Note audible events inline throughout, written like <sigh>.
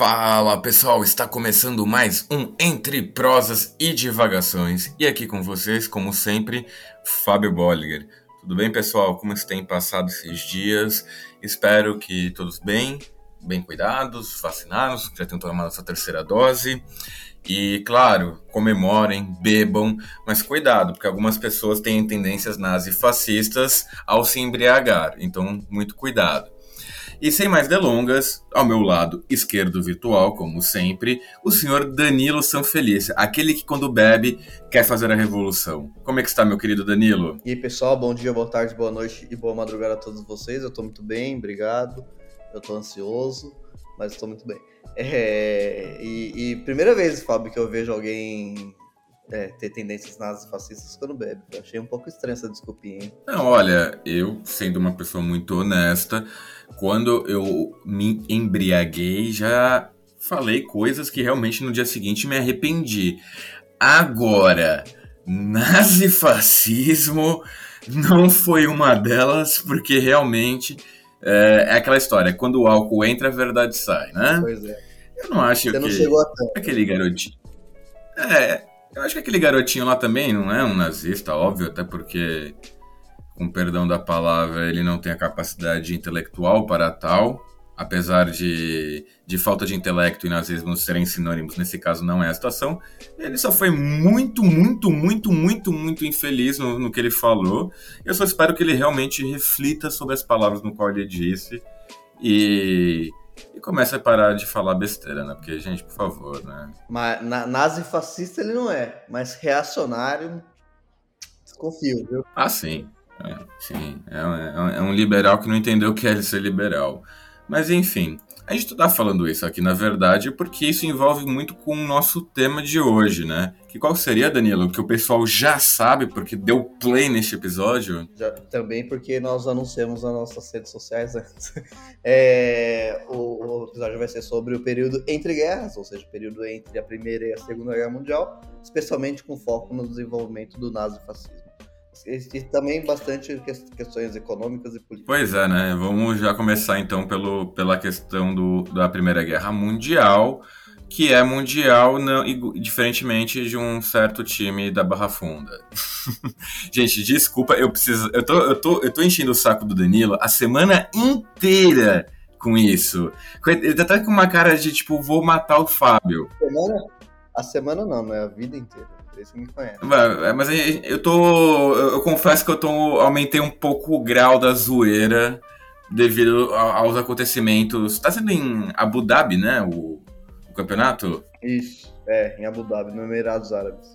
Fala pessoal, está começando mais um Entre Prosas e Divagações. E aqui com vocês, como sempre, Fábio Bolliger. Tudo bem, pessoal? Como têm passado esses dias? Espero que todos bem, bem cuidados, vacinados, já tenham tomado a sua terceira dose. E, claro, comemorem, bebam, mas cuidado, porque algumas pessoas têm tendências nazi-fascistas ao se embriagar. Então, muito cuidado. E sem mais delongas, ao meu lado esquerdo virtual, como sempre, o senhor Danilo Sanfelice, aquele que quando bebe quer fazer a revolução. Como é que está, meu querido Danilo? E aí, pessoal, bom dia, boa tarde, boa noite e boa madrugada a todos vocês. Eu estou muito bem, obrigado. Eu estou ansioso, mas estou muito bem. É... E, e, primeira vez, Fábio, que eu vejo alguém é, ter tendências nazifascistas quando bebe. Eu achei um pouco estranha essa desculpinha, hein? Não, olha, eu, sendo uma pessoa muito honesta, quando eu me embriaguei, já falei coisas que realmente no dia seguinte me arrependi. Agora, nazifascismo não foi uma delas, porque realmente é, é, aquela história, quando o álcool entra, a verdade sai, né? Pois é. Eu não acho Você que... não chegou a tanto. Aquele garotinho... É, eu acho que aquele garotinho lá também não é um nazista, óbvio, até porque com perdão da palavra, ele não tem a capacidade intelectual para tal, apesar de, de falta de intelecto e nazismo serem sinônimos, nesse caso não é a situação. Ele só foi muito, muito, muito, muito, muito infeliz no, no que ele falou. Eu só espero que ele realmente reflita sobre as palavras no qual ele disse e, e comece a parar de falar besteira, né? Porque, gente, por favor, né? Mas na, nazi fascista ele não é, mas reacionário, desconfio, viu? Ah, sim. É, sim, é, é, é, um liberal que não entendeu o que é ser liberal. Mas enfim, a gente está falando isso aqui, na verdade, porque isso envolve muito com o nosso tema de hoje, né? Que qual seria, Danilo? Que o pessoal já sabe, porque deu play neste episódio? Já, também porque nós anunciamos nas nossas redes sociais antes. <laughs> É, o, o, episódio vai ser sobre o período entre guerras, ou seja, o período entre a Primeira e a Segunda Guerra Mundial, especialmente com foco no desenvolvimento do nazifascismo e também bastante questões econômicas e políticas. Pois é, né? Vamos já começar então pelo, pela questão do, da Primeira Guerra Mundial, que é mundial não, diferentemente de um certo time da Barra Funda. <laughs> Gente, desculpa, eu preciso. Eu tô, eu, tô, eu tô enchendo o saco do Danilo a semana inteira com isso. Ele tá até com uma cara de tipo, vou matar o Fábio. A semana, a semana não, não é a vida inteira você me conhece. É, mas eu tô. Eu confesso que eu tô. Aumentei um pouco o grau da zoeira devido aos acontecimentos. Tá sendo em Abu Dhabi, né? O, o campeonato? Isso, é, em Abu Dhabi, no Emirados Árabes.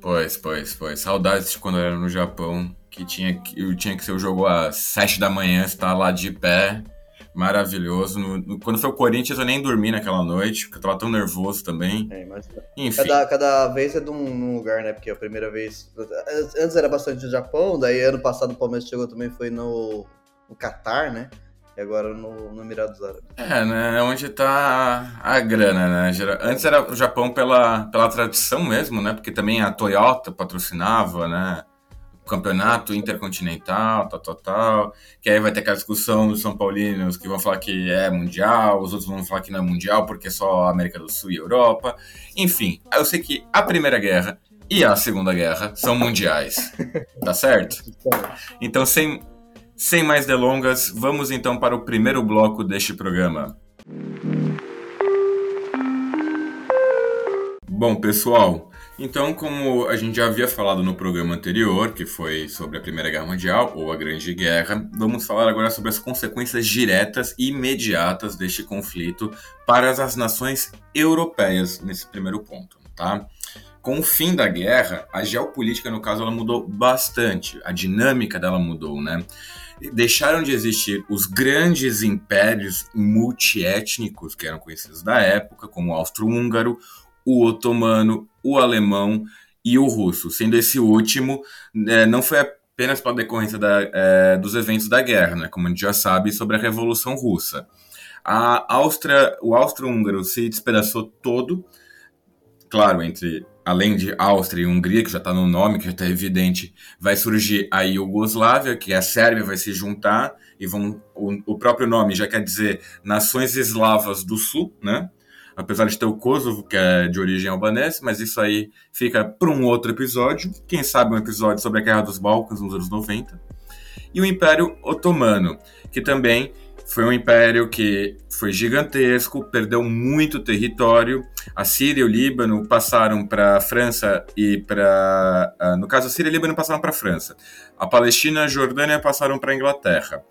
Pois, pois, pois. Saudades de quando eu era no Japão, que tinha, eu tinha que ser o jogo às 7 da manhã, estar lá de pé maravilhoso. No, no, quando foi o Corinthians, eu nem dormi naquela noite, porque eu tava tão nervoso também. É, mas... Enfim. Cada, cada vez é de um, lugar, né? Porque a primeira vez. Antes era bastante no Japão, daí ano passado o Palmeiras chegou também, foi no, no Catar, né? E agora no, no Emirados Árabes. É, né? É onde tá a grana, né? Antes era o Japão pela, pela tradição mesmo, né? Porque também a Toyota patrocinava, né? Campeonato intercontinental, tal, tal, tal. Que aí vai ter aquela discussão dos São Paulinos que vão falar que é mundial, os outros vão falar que não é mundial porque é só América do Sul e Europa. Enfim, eu sei que a Primeira Guerra e a Segunda Guerra são mundiais. <laughs> tá certo? Então, sem, sem mais delongas, vamos então para o primeiro bloco deste programa. Bom, pessoal, então, como a gente já havia falado no programa anterior, que foi sobre a Primeira Guerra Mundial ou a Grande Guerra, vamos falar agora sobre as consequências diretas e imediatas deste conflito para as nações europeias nesse primeiro ponto, tá? Com o fim da guerra, a geopolítica, no caso, ela mudou bastante, a dinâmica dela mudou, né? Deixaram de existir os grandes impérios multiétnicos que eram conhecidos da época, como o austro-húngaro, o otomano, o alemão e o russo, sendo esse último é, não foi apenas pela decorrência da, é, dos eventos da guerra, né, como a gente já sabe sobre a Revolução Russa. A Áustria, o austro-húngaro se despedaçou todo, claro, entre além de Áustria e Hungria, que já está no nome, que já está evidente, vai surgir a Iugoslávia, que a Sérvia vai se juntar, e vão o, o próprio nome já quer dizer Nações Eslavas do Sul, né? Apesar de ter o Kosovo, que é de origem albanesa, mas isso aí fica para um outro episódio. Quem sabe um episódio sobre a Guerra dos Balcãs nos anos 90. E o Império Otomano, que também foi um império que foi gigantesco, perdeu muito território. A Síria e o Líbano passaram para a França e para. Ah, no caso, a Síria e o Líbano passaram para a França. A Palestina e a Jordânia passaram para a Inglaterra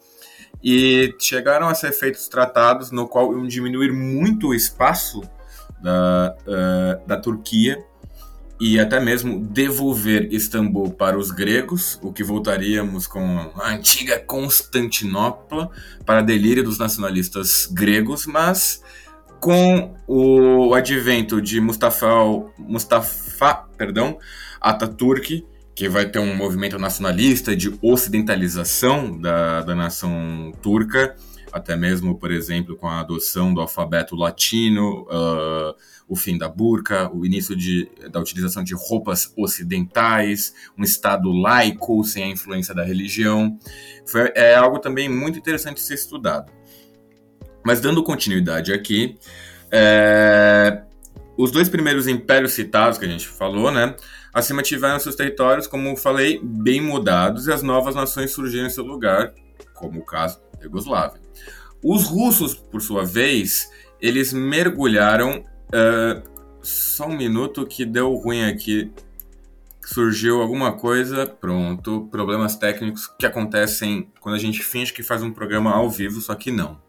e chegaram a ser feitos tratados no qual iam diminuir muito o espaço da, uh, da Turquia e até mesmo devolver Istambul para os gregos, o que voltaríamos com a antiga Constantinopla para delírio dos nacionalistas gregos, mas com o advento de Mustafa, Mustafa perdão, Ataturk, que vai ter um movimento nacionalista de ocidentalização da, da nação turca, até mesmo, por exemplo, com a adoção do alfabeto latino, uh, o fim da burca, o início de, da utilização de roupas ocidentais, um Estado laico sem a influência da religião. Foi, é algo também muito interessante ser estudado. Mas dando continuidade aqui, é, os dois primeiros impérios citados que a gente falou, né? acima tiveram seus territórios, como falei, bem mudados e as novas nações surgiram em seu lugar, como o caso da Yugoslávia. Os russos, por sua vez, eles mergulharam. Uh, só um minuto que deu ruim aqui. Surgiu alguma coisa, pronto. Problemas técnicos que acontecem quando a gente finge que faz um programa ao vivo, só que não.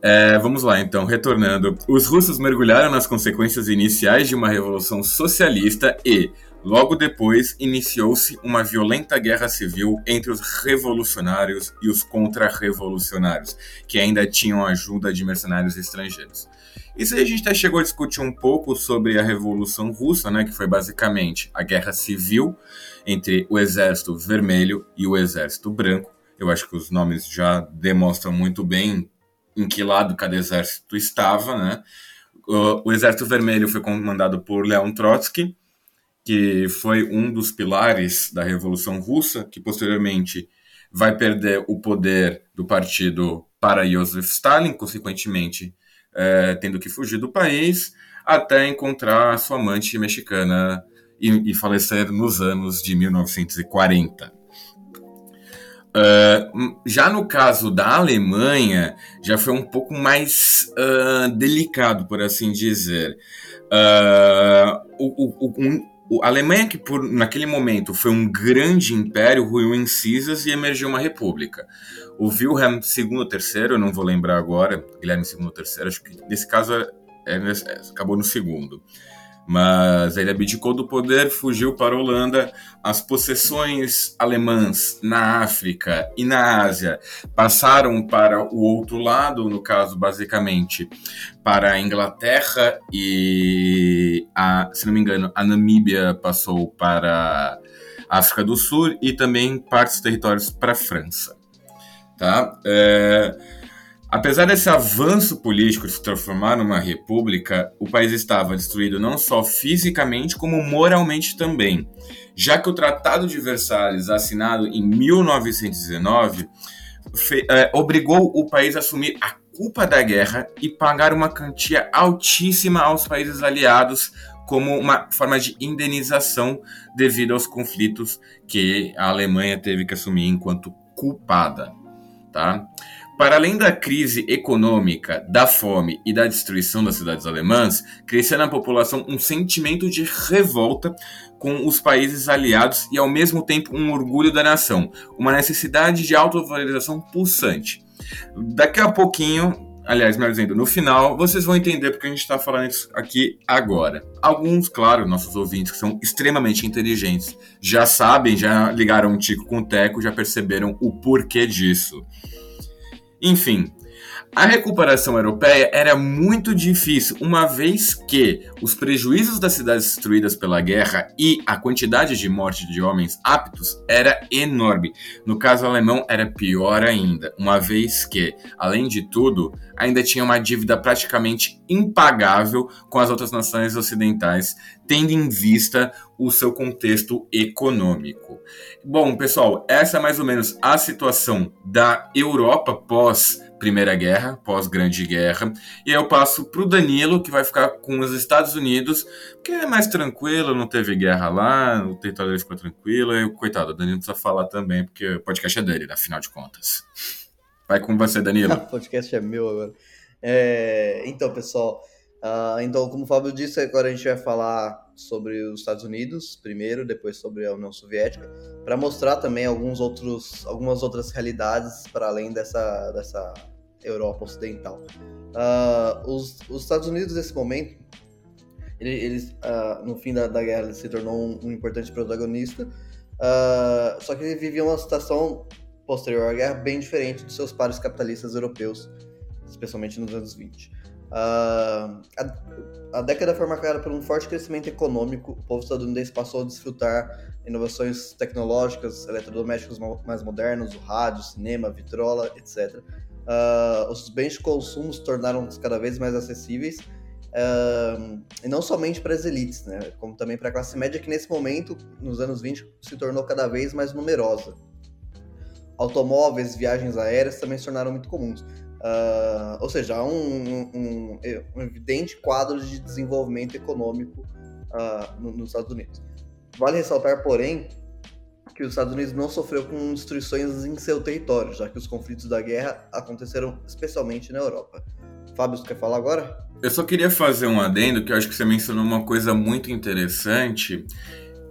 É, vamos lá, então, retornando. Os russos mergulharam nas consequências iniciais de uma revolução socialista e, logo depois, iniciou-se uma violenta guerra civil entre os revolucionários e os contra-revolucionários, que ainda tinham ajuda de mercenários estrangeiros. Isso aí a gente até chegou a discutir um pouco sobre a Revolução Russa, né, que foi basicamente a guerra civil entre o Exército Vermelho e o Exército Branco. Eu acho que os nomes já demonstram muito bem em que lado cada exército estava, né? O, o Exército Vermelho foi comandado por Leon Trotsky, que foi um dos pilares da Revolução Russa, que posteriormente vai perder o poder do partido para Joseph Stalin, consequentemente é, tendo que fugir do país, até encontrar sua amante mexicana e, e falecer nos anos de 1940. Uh, já no caso da Alemanha, já foi um pouco mais uh, delicado, por assim dizer. Uh, o, o, a Alemanha, que por, naquele momento foi um grande império, ruiu em cinzas e emergiu uma república. O Wilhelm II ou III, eu não vou lembrar agora, Guilherme II ou III, acho que nesse caso é, é, acabou no segundo mas ele abdicou do poder, fugiu para a Holanda. As possessões alemãs na África e na Ásia passaram para o outro lado, no caso, basicamente, para a Inglaterra e, a, se não me engano, a Namíbia passou para a África do Sul e também partes dos territórios para a França. Tá? É Apesar desse avanço político de se transformar numa república, o país estava destruído não só fisicamente, como moralmente também, já que o Tratado de Versalhes, assinado em 1919, é, obrigou o país a assumir a culpa da guerra e pagar uma quantia altíssima aos países aliados como uma forma de indenização devido aos conflitos que a Alemanha teve que assumir enquanto culpada. Tá? Para além da crise econômica, da fome e da destruição das cidades alemãs, crescia na população um sentimento de revolta com os países aliados e, ao mesmo tempo, um orgulho da nação, uma necessidade de autovalorização pulsante. Daqui a pouquinho, aliás, melhor dizendo, no final, vocês vão entender porque a gente está falando isso aqui agora. Alguns, claro, nossos ouvintes que são extremamente inteligentes, já sabem, já ligaram um tico com o teco, já perceberam o porquê disso. Enfim, A recuperação europeia era muito difícil, uma vez que os prejuízos das cidades destruídas pela guerra e a quantidade de morte de homens aptos era enorme. No caso alemão, era pior ainda, uma vez que, além de tudo, ainda tinha uma dívida praticamente impagável com as outras nações ocidentais, tendo em vista o seu contexto econômico. Bom, pessoal, essa é mais ou menos a situação da Europa pós Primeira Guerra, pós-Grande Guerra. E aí eu passo para o Danilo, que vai ficar com os Estados Unidos, que é mais tranquilo, não teve guerra lá, o território dele ficou tranquilo. E, coitado, o Danilo precisa falar também, porque o podcast é dele, afinal de contas. Vai com você, Danilo. <laughs> o podcast é meu agora. É, então, pessoal, uh, então, como o Fábio disse, agora a gente vai falar sobre os Estados Unidos primeiro, depois sobre a União Soviética, para mostrar também alguns outros, algumas outras realidades para além dessa, dessa Europa Ocidental. Uh, os, os, Estados Unidos nesse momento, eles, uh, no fim da, da guerra, ele se tornou um, um importante protagonista, uh, só que ele vivia uma situação posterior à guerra bem diferente dos seus pares capitalistas europeus, especialmente nos anos 20. Uh, a, a, década foi marcada por um forte crescimento econômico. O povo estadunidense passou a desfrutar inovações tecnológicas, eletrodomésticos mais modernos, o rádio, cinema, vitrola, etc. Uh, ah, os bens de consumo se tornaram cada vez mais acessíveis, uh, e não somente para as elites, né, como também para a classe média, que nesse momento, nos anos 20, se tornou cada vez mais numerosa. Automóveis, viagens aéreas também se tornaram muito comuns. Uh, ou seja, há um, um, um, evidente quadro de desenvolvimento econômico uh, nos Estados Unidos. Vale ressaltar, porém, que os Estados Unidos não sofreu com destruições em seu território, já que os conflitos da guerra aconteceram especialmente na Europa. Fábio, você quer falar agora? Eu só queria fazer um adendo, que eu acho que você mencionou uma coisa muito interessante,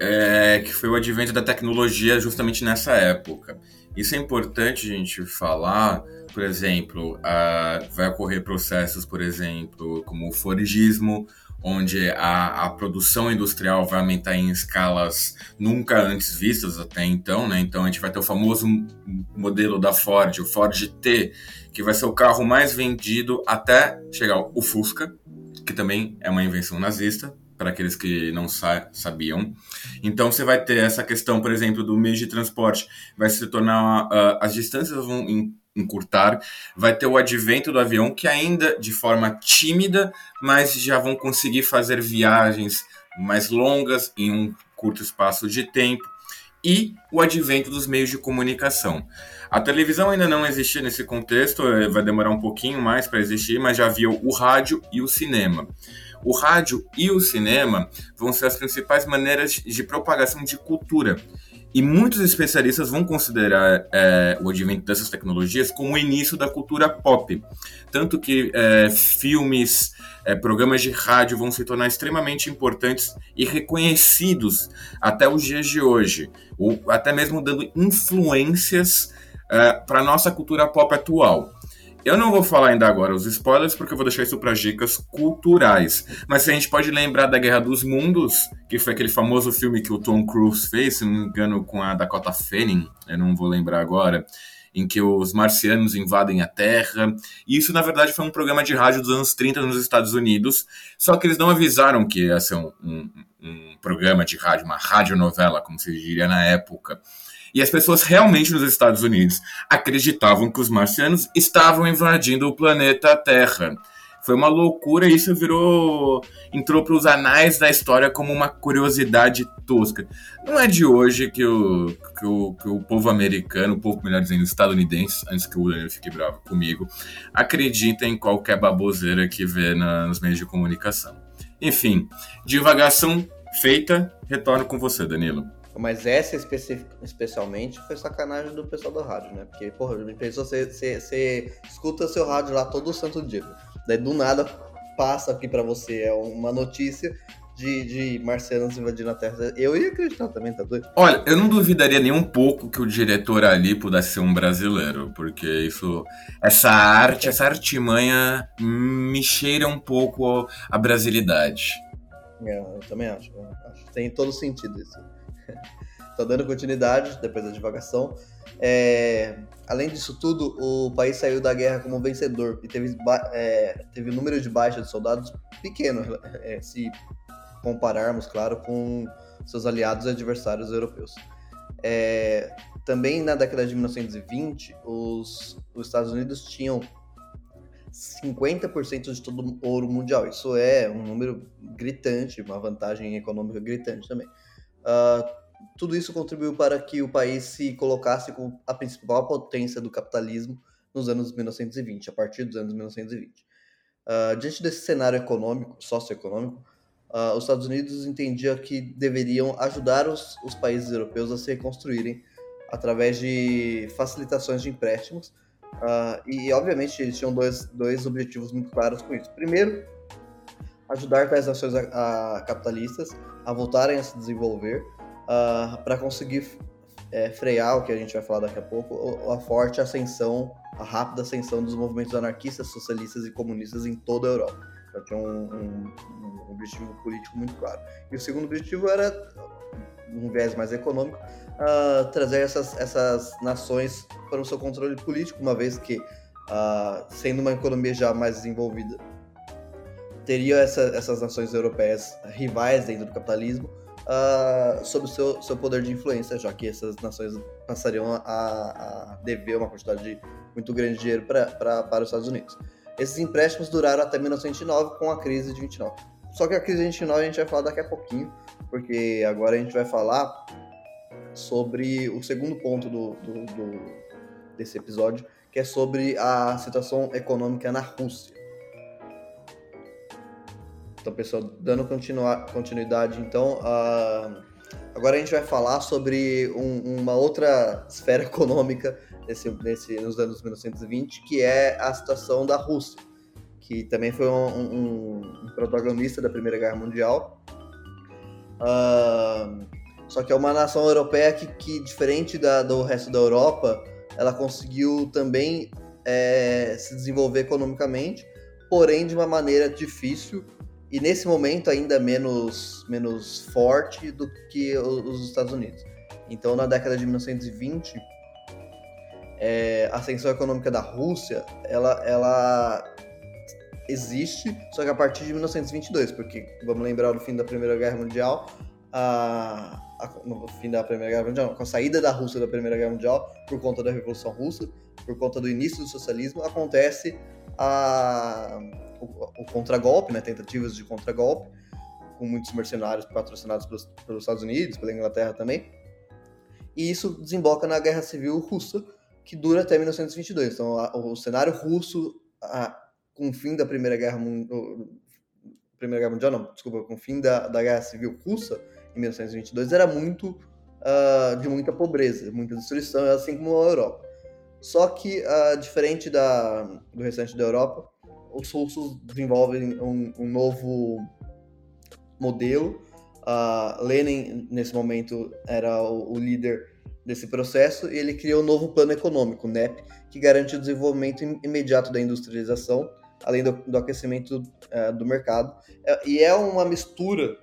é, que foi o advento da tecnologia justamente nessa época. Isso é importante a gente falar, por exemplo, uh, vai ocorrer processos, por exemplo, como o Fordismo, onde a, a, produção industrial vai aumentar em escalas nunca antes vistas até então, né? Então a gente vai ter o famoso modelo da Ford, o Ford T, que vai ser o carro mais vendido até chegar o Fusca, que também é uma invenção nazista, para aqueles que não sa sabiam. Então você vai ter essa questão, por exemplo, do meio de transporte, vai se tornar uh, as distâncias vão encurtar, vai ter o advento do avião que ainda de forma tímida, mas já vão conseguir fazer viagens mais longas em um curto espaço de tempo e o advento dos meios de comunicação. A televisão ainda não existia nesse contexto, eh, vai demorar um pouquinho mais para existir, mas já havia o rádio e o cinema. O rádio e o cinema vão ser as principais maneiras de propagação de cultura. E muitos especialistas vão considerar é, o advento dessas tecnologias como o início da cultura pop. Tanto que é, filmes, é, programas de rádio vão se tornar extremamente importantes e reconhecidos até os dias de hoje, ou até mesmo dando influências é, para a nossa cultura pop atual. Eu não vou falar ainda agora os spoilers, porque eu vou deixar isso para dicas culturais. Mas a gente pode lembrar da Guerra dos Mundos, que foi aquele famoso filme que o Tom Cruise fez, se não me engano, com a Dakota Fanning, eu não vou lembrar agora, em que os marcianos invadem a Terra. E isso, na verdade, foi um programa de rádio dos anos 30 nos Estados Unidos, só que eles não avisaram que ia ser um, um, um programa de rádio, uma radionovela, como se diria na época. E as pessoas realmente nos Estados Unidos acreditavam que os marcianos estavam invadindo o planeta Terra. Foi uma loucura e isso virou. entrou para os anais da história como uma curiosidade tosca. Não é de hoje que o, que o, que o povo americano, o povo, melhor dizendo, estadunidense, antes que o Daniel fique bravo comigo, acredita em qualquer baboseira que vê na, nos meios de comunicação. Enfim, divagação feita, retorno com você, Danilo. Mas essa especialmente foi sacanagem do pessoal do rádio, né? Porque, porra, pensou, você, você, você escuta seu rádio lá todo santo dia. Daí do nada passa aqui para você é uma notícia de, de marcianos invadindo a Terra. Eu ia acreditar também, tá doido? Olha, eu não duvidaria nem um pouco que o diretor ali pudesse ser um brasileiro, porque isso, essa arte, essa artimanha me cheira um pouco a brasilidade. É, eu também acho. Eu acho. Tem todo sentido isso. <laughs> Então, dando continuidade, depois da divagação, é, além disso tudo, o país saiu da guerra como vencedor e teve, é, teve um número de baixas de soldados pequeno, é, se compararmos, claro, com seus aliados e adversários europeus. É, também na década de 1920, os, os Estados Unidos tinham 50% de todo o ouro mundial. Isso é um número gritante, uma vantagem econômica gritante também. Uh, tudo isso contribuiu para que o país se colocasse como a principal potência do capitalismo nos anos 1920, a partir dos anos 1920. Uh, ah, diante desse cenário econômico, socioeconômico, uh, os Estados Unidos entendiam que deveriam ajudar os, os países europeus a se reconstruírem através de facilitações de empréstimos. Uh, e, obviamente, eles tinham dois, dois objetivos muito claros com isso. Primeiro, ajudar tais nações a, a capitalistas a voltarem a se desenvolver uh, ah, para conseguir é, frear o que a gente vai falar daqui a pouco, a forte ascensão, a rápida ascensão dos movimentos anarquistas, socialistas e comunistas em toda a Europa. Então tinha um, um, um objetivo político muito claro. E o segundo objetivo era, um viés mais econômico, uh, trazer essas, essas nações para o seu controle político, uma vez que, uh, sendo uma economia já mais desenvolvida, teria essa, essas nações europeias rivais dentro do capitalismo, uh, sobre o seu, seu poder de influência, já que essas nações passariam a, a dever uma quantidade muito grande de dinheiro pra, pra, para os Estados Unidos. Esses empréstimos duraram até 1929 com a crise de 29. Só que a crise de 29 a gente vai falar daqui a pouquinho, porque agora a gente vai falar sobre o segundo ponto do, do, do desse episódio, que é sobre a situação econômica na Rússia. Então, pessoal, dando continuidade, então, uh, agora a gente vai falar sobre um, uma outra esfera <laughs> econômica nesse, nesse, nos anos 1920, que é a situação da Rússia, que também foi um, um, um protagonista da Primeira Guerra Mundial. Uh, só que é uma nação europeia que, que diferente da, do resto da Europa, ela conseguiu também é, se desenvolver economicamente, porém de uma maneira difícil e nesse momento ainda menos, menos forte do que os Estados Unidos. Então, na década de 1920, é, a ascensão econômica da Rússia, ela, ela existe, só que a partir de 1922, porque vamos lembrar no fim da Primeira Guerra Mundial, a, a, no fim da Primeira Guerra Mundial, com a saída da Rússia da Primeira Guerra Mundial por conta da Revolução Russa, por conta do início do socialismo, acontece a o, o contragolpe, né, tentativas de contragolpe, com muitos mercenários patrocinados pelos, pelos Estados Unidos, pela Inglaterra também. E isso desemboca na Guerra Civil Russa, que dura até 1922. Então, a, o cenário russo, a, com o fim da Primeira Guerra Mundial, Primeira Guerra Mundial, não, desculpa, com o fim da, da Guerra Civil Russa, em 1922, era muito uh, de muita pobreza, muita destruição, assim como a Europa. Só que, uh, diferente da, do restante da Europa, os russos desenvolvem um, um novo modelo. Uh, Lenin, nesse momento, era o, o, líder desse processo e ele criou um novo plano econômico, o NEP, que garante o desenvolvimento imediato da industrialização, além do, do aquecimento uh, do mercado. É, e é uma mistura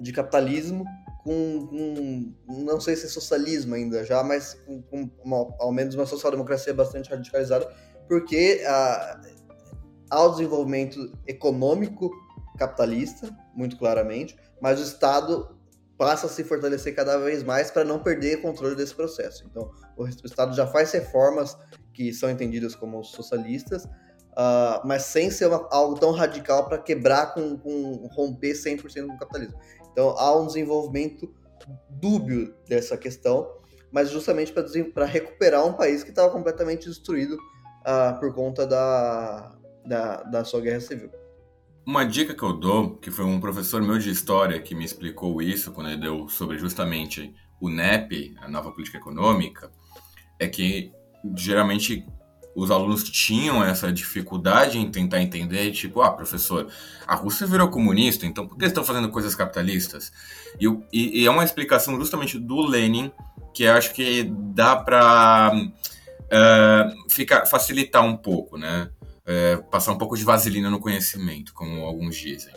de capitalismo com, com, não sei se é socialismo ainda já, mas com, com uma, ao menos uma social-democracia bastante radicalizada, porque uh, ao desenvolvimento econômico capitalista, muito claramente, mas o Estado passa a se fortalecer cada vez mais para não perder o controle desse processo. Então, o Estado já faz reformas que são entendidas como socialistas, uh, mas sem ser uma, algo tão radical para quebrar com, com romper 100% com o capitalismo. Então, há um desenvolvimento dúbio dessa questão, mas justamente para recuperar um país que estava completamente destruído uh, por conta da, da, da sua guerra civil. Uma dica que eu dou, que foi um professor meu de história que me explicou isso quando ele deu sobre justamente o NEP, a nova política econômica, é que geralmente os alunos tinham essa dificuldade em tentar entender, tipo, ah, professor, a Rússia virou comunista, então por que estão fazendo coisas capitalistas? E, e, e, é uma explicação justamente do Lenin que eu acho que dá para uh, eh, ficar facilitar um pouco, né? É, passar um pouco de vaselina no conhecimento, como alguns dizem.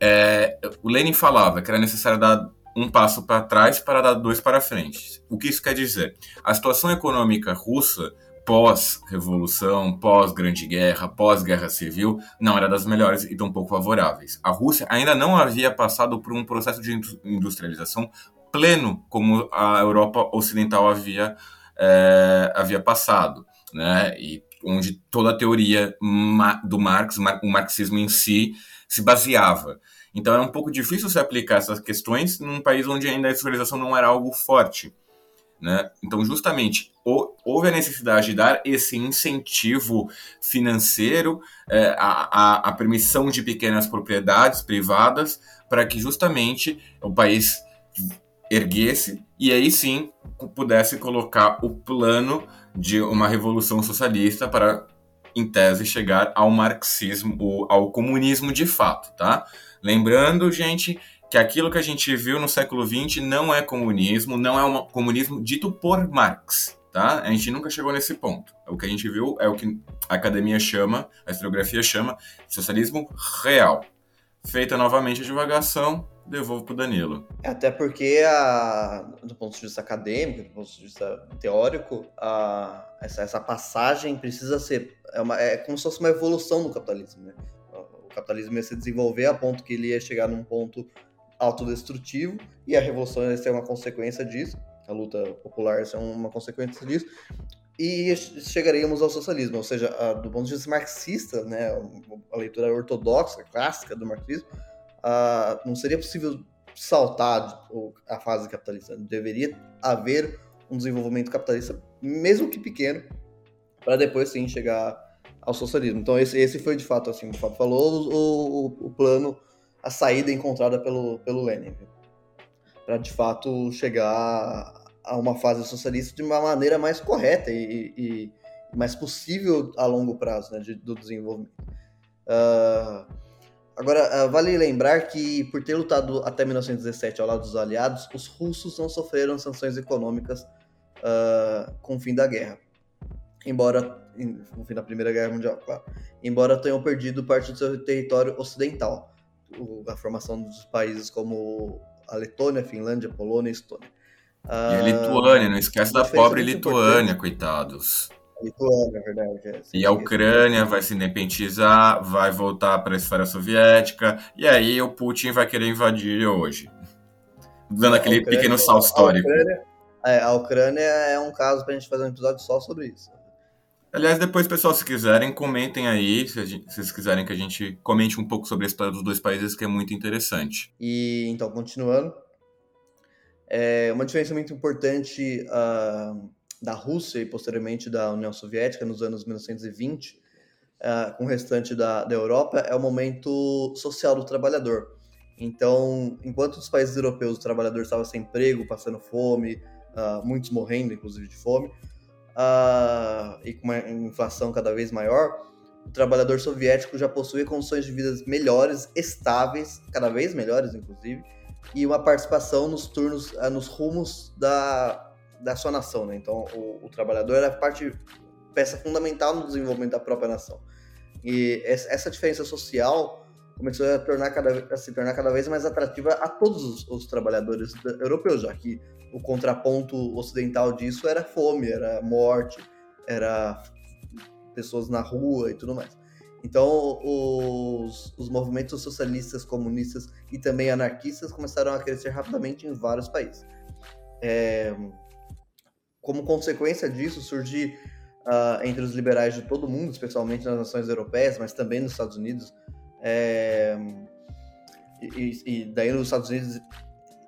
É, o Lenin falava que era necessário dar um passo para trás para dar dois para frente. O que isso quer dizer? A situação econômica russa pós-revolução, pós-grande guerra, pós-guerra civil, não era das melhores e tão pouco favoráveis. A Rússia ainda não havia passado por um processo de industrialização pleno como a Europa Ocidental havia, é, havia passado, né? E onde toda a teoria do Marx, o marxismo em si, se baseava. Então era um pouco difícil se aplicar essas questões num país onde ainda a industrialização não era algo forte. Né? Então, justamente, houve a necessidade de dar esse incentivo financeiro, é, a, a permissão de pequenas propriedades privadas, para que justamente o país erguesse e aí sim pudesse colocar o plano de uma revolução socialista para, em tese, chegar ao marxismo, ao comunismo de fato, tá? Lembrando, gente, que aquilo que a gente viu no século XX não é comunismo, não é um comunismo dito por Marx, tá? A gente nunca chegou nesse ponto. O que a gente viu é o que a academia chama, a historiografia chama, socialismo real. Feita novamente a divagação, devolvo para o Danilo. É, até porque, a, do ponto de vista acadêmico, do ponto de vista teórico, a, essa, essa passagem precisa ser. É, uma, é como se fosse uma evolução do capitalismo. Né? O capitalismo ia se desenvolver a ponto que ele ia chegar num ponto autodestrutivo e a revolução ia ser uma consequência disso, a luta popular ia ser uma consequência disso, e chegaríamos ao socialismo, ou seja, do ponto de vista marxista, né, a leitura ortodoxa, clássica do marxismo, a, não seria possível saltar a fase capitalista, deveria haver um desenvolvimento capitalista, mesmo que pequeno, para depois sim chegar ao socialismo. Então esse, esse foi de fato, assim, o Fábio falou, o, o, o plano a saída encontrada pelo, pelo Lenin, para de fato chegar a uma fase socialista de uma maneira mais correta e, e, e mais possível a longo prazo né, de, do desenvolvimento. Uh, agora, uh, vale lembrar que, por ter lutado até 1917 ao lado dos aliados, os russos não sofreram sanções econômicas uh, com o fim da guerra. Embora, no fim da Primeira Guerra Mundial, claro. Embora tenham perdido parte do seu território ocidental a formação dos países como a Letônia, a Finlândia, a Polônia e Estônia. E a ah, Lituânia, não esquece da pobre Lituânia, coitados. Lituânia, é verdade. É, e a Ucrânia vai se independizar, vai voltar para a esfera soviética, e aí o Putin vai querer invadir hoje. Dando aquele Ucrânia, pequeno salto histórico. A Ucrânia, é, a Ucrânia é um caso para a gente fazer um episódio só sobre isso. Aliás, depois, pessoal, se quiserem, comentem aí, se, gente, se, vocês quiserem que a gente comente um pouco sobre a história dos dois países, que é muito interessante. E então, continuando, é uma diferença muito importante uh, da Rússia e posteriormente da União Soviética nos anos 1920, uh, ah, com o restante da, da Europa, é o momento social do trabalhador. Então, enquanto os países europeus o trabalhador estava sem emprego, passando fome, uh, muitos morrendo, inclusive de fome, uh, e com uma inflação cada vez maior, o trabalhador soviético já possuía condições de vida melhores, estáveis, cada vez melhores, inclusive, e uma participação nos turnos, uh, nos rumos da, da sua nação. Né? Então, o, o trabalhador era parte, peça fundamental no desenvolvimento da própria nação. E essa diferença social começou a, tornar cada, a se tornar cada vez mais atrativa a todos os, os trabalhadores europeus, já que o contraponto ocidental disso era fome, era morte, era pessoas na rua e tudo mais. Então, os, os movimentos socialistas, comunistas e também anarquistas começaram a crescer rapidamente em vários países. É, como consequência disso, surgiu uh, entre os liberais de todo mundo, especialmente nas nações europeias, mas também nos Estados Unidos, é, e, e, daí nos Estados Unidos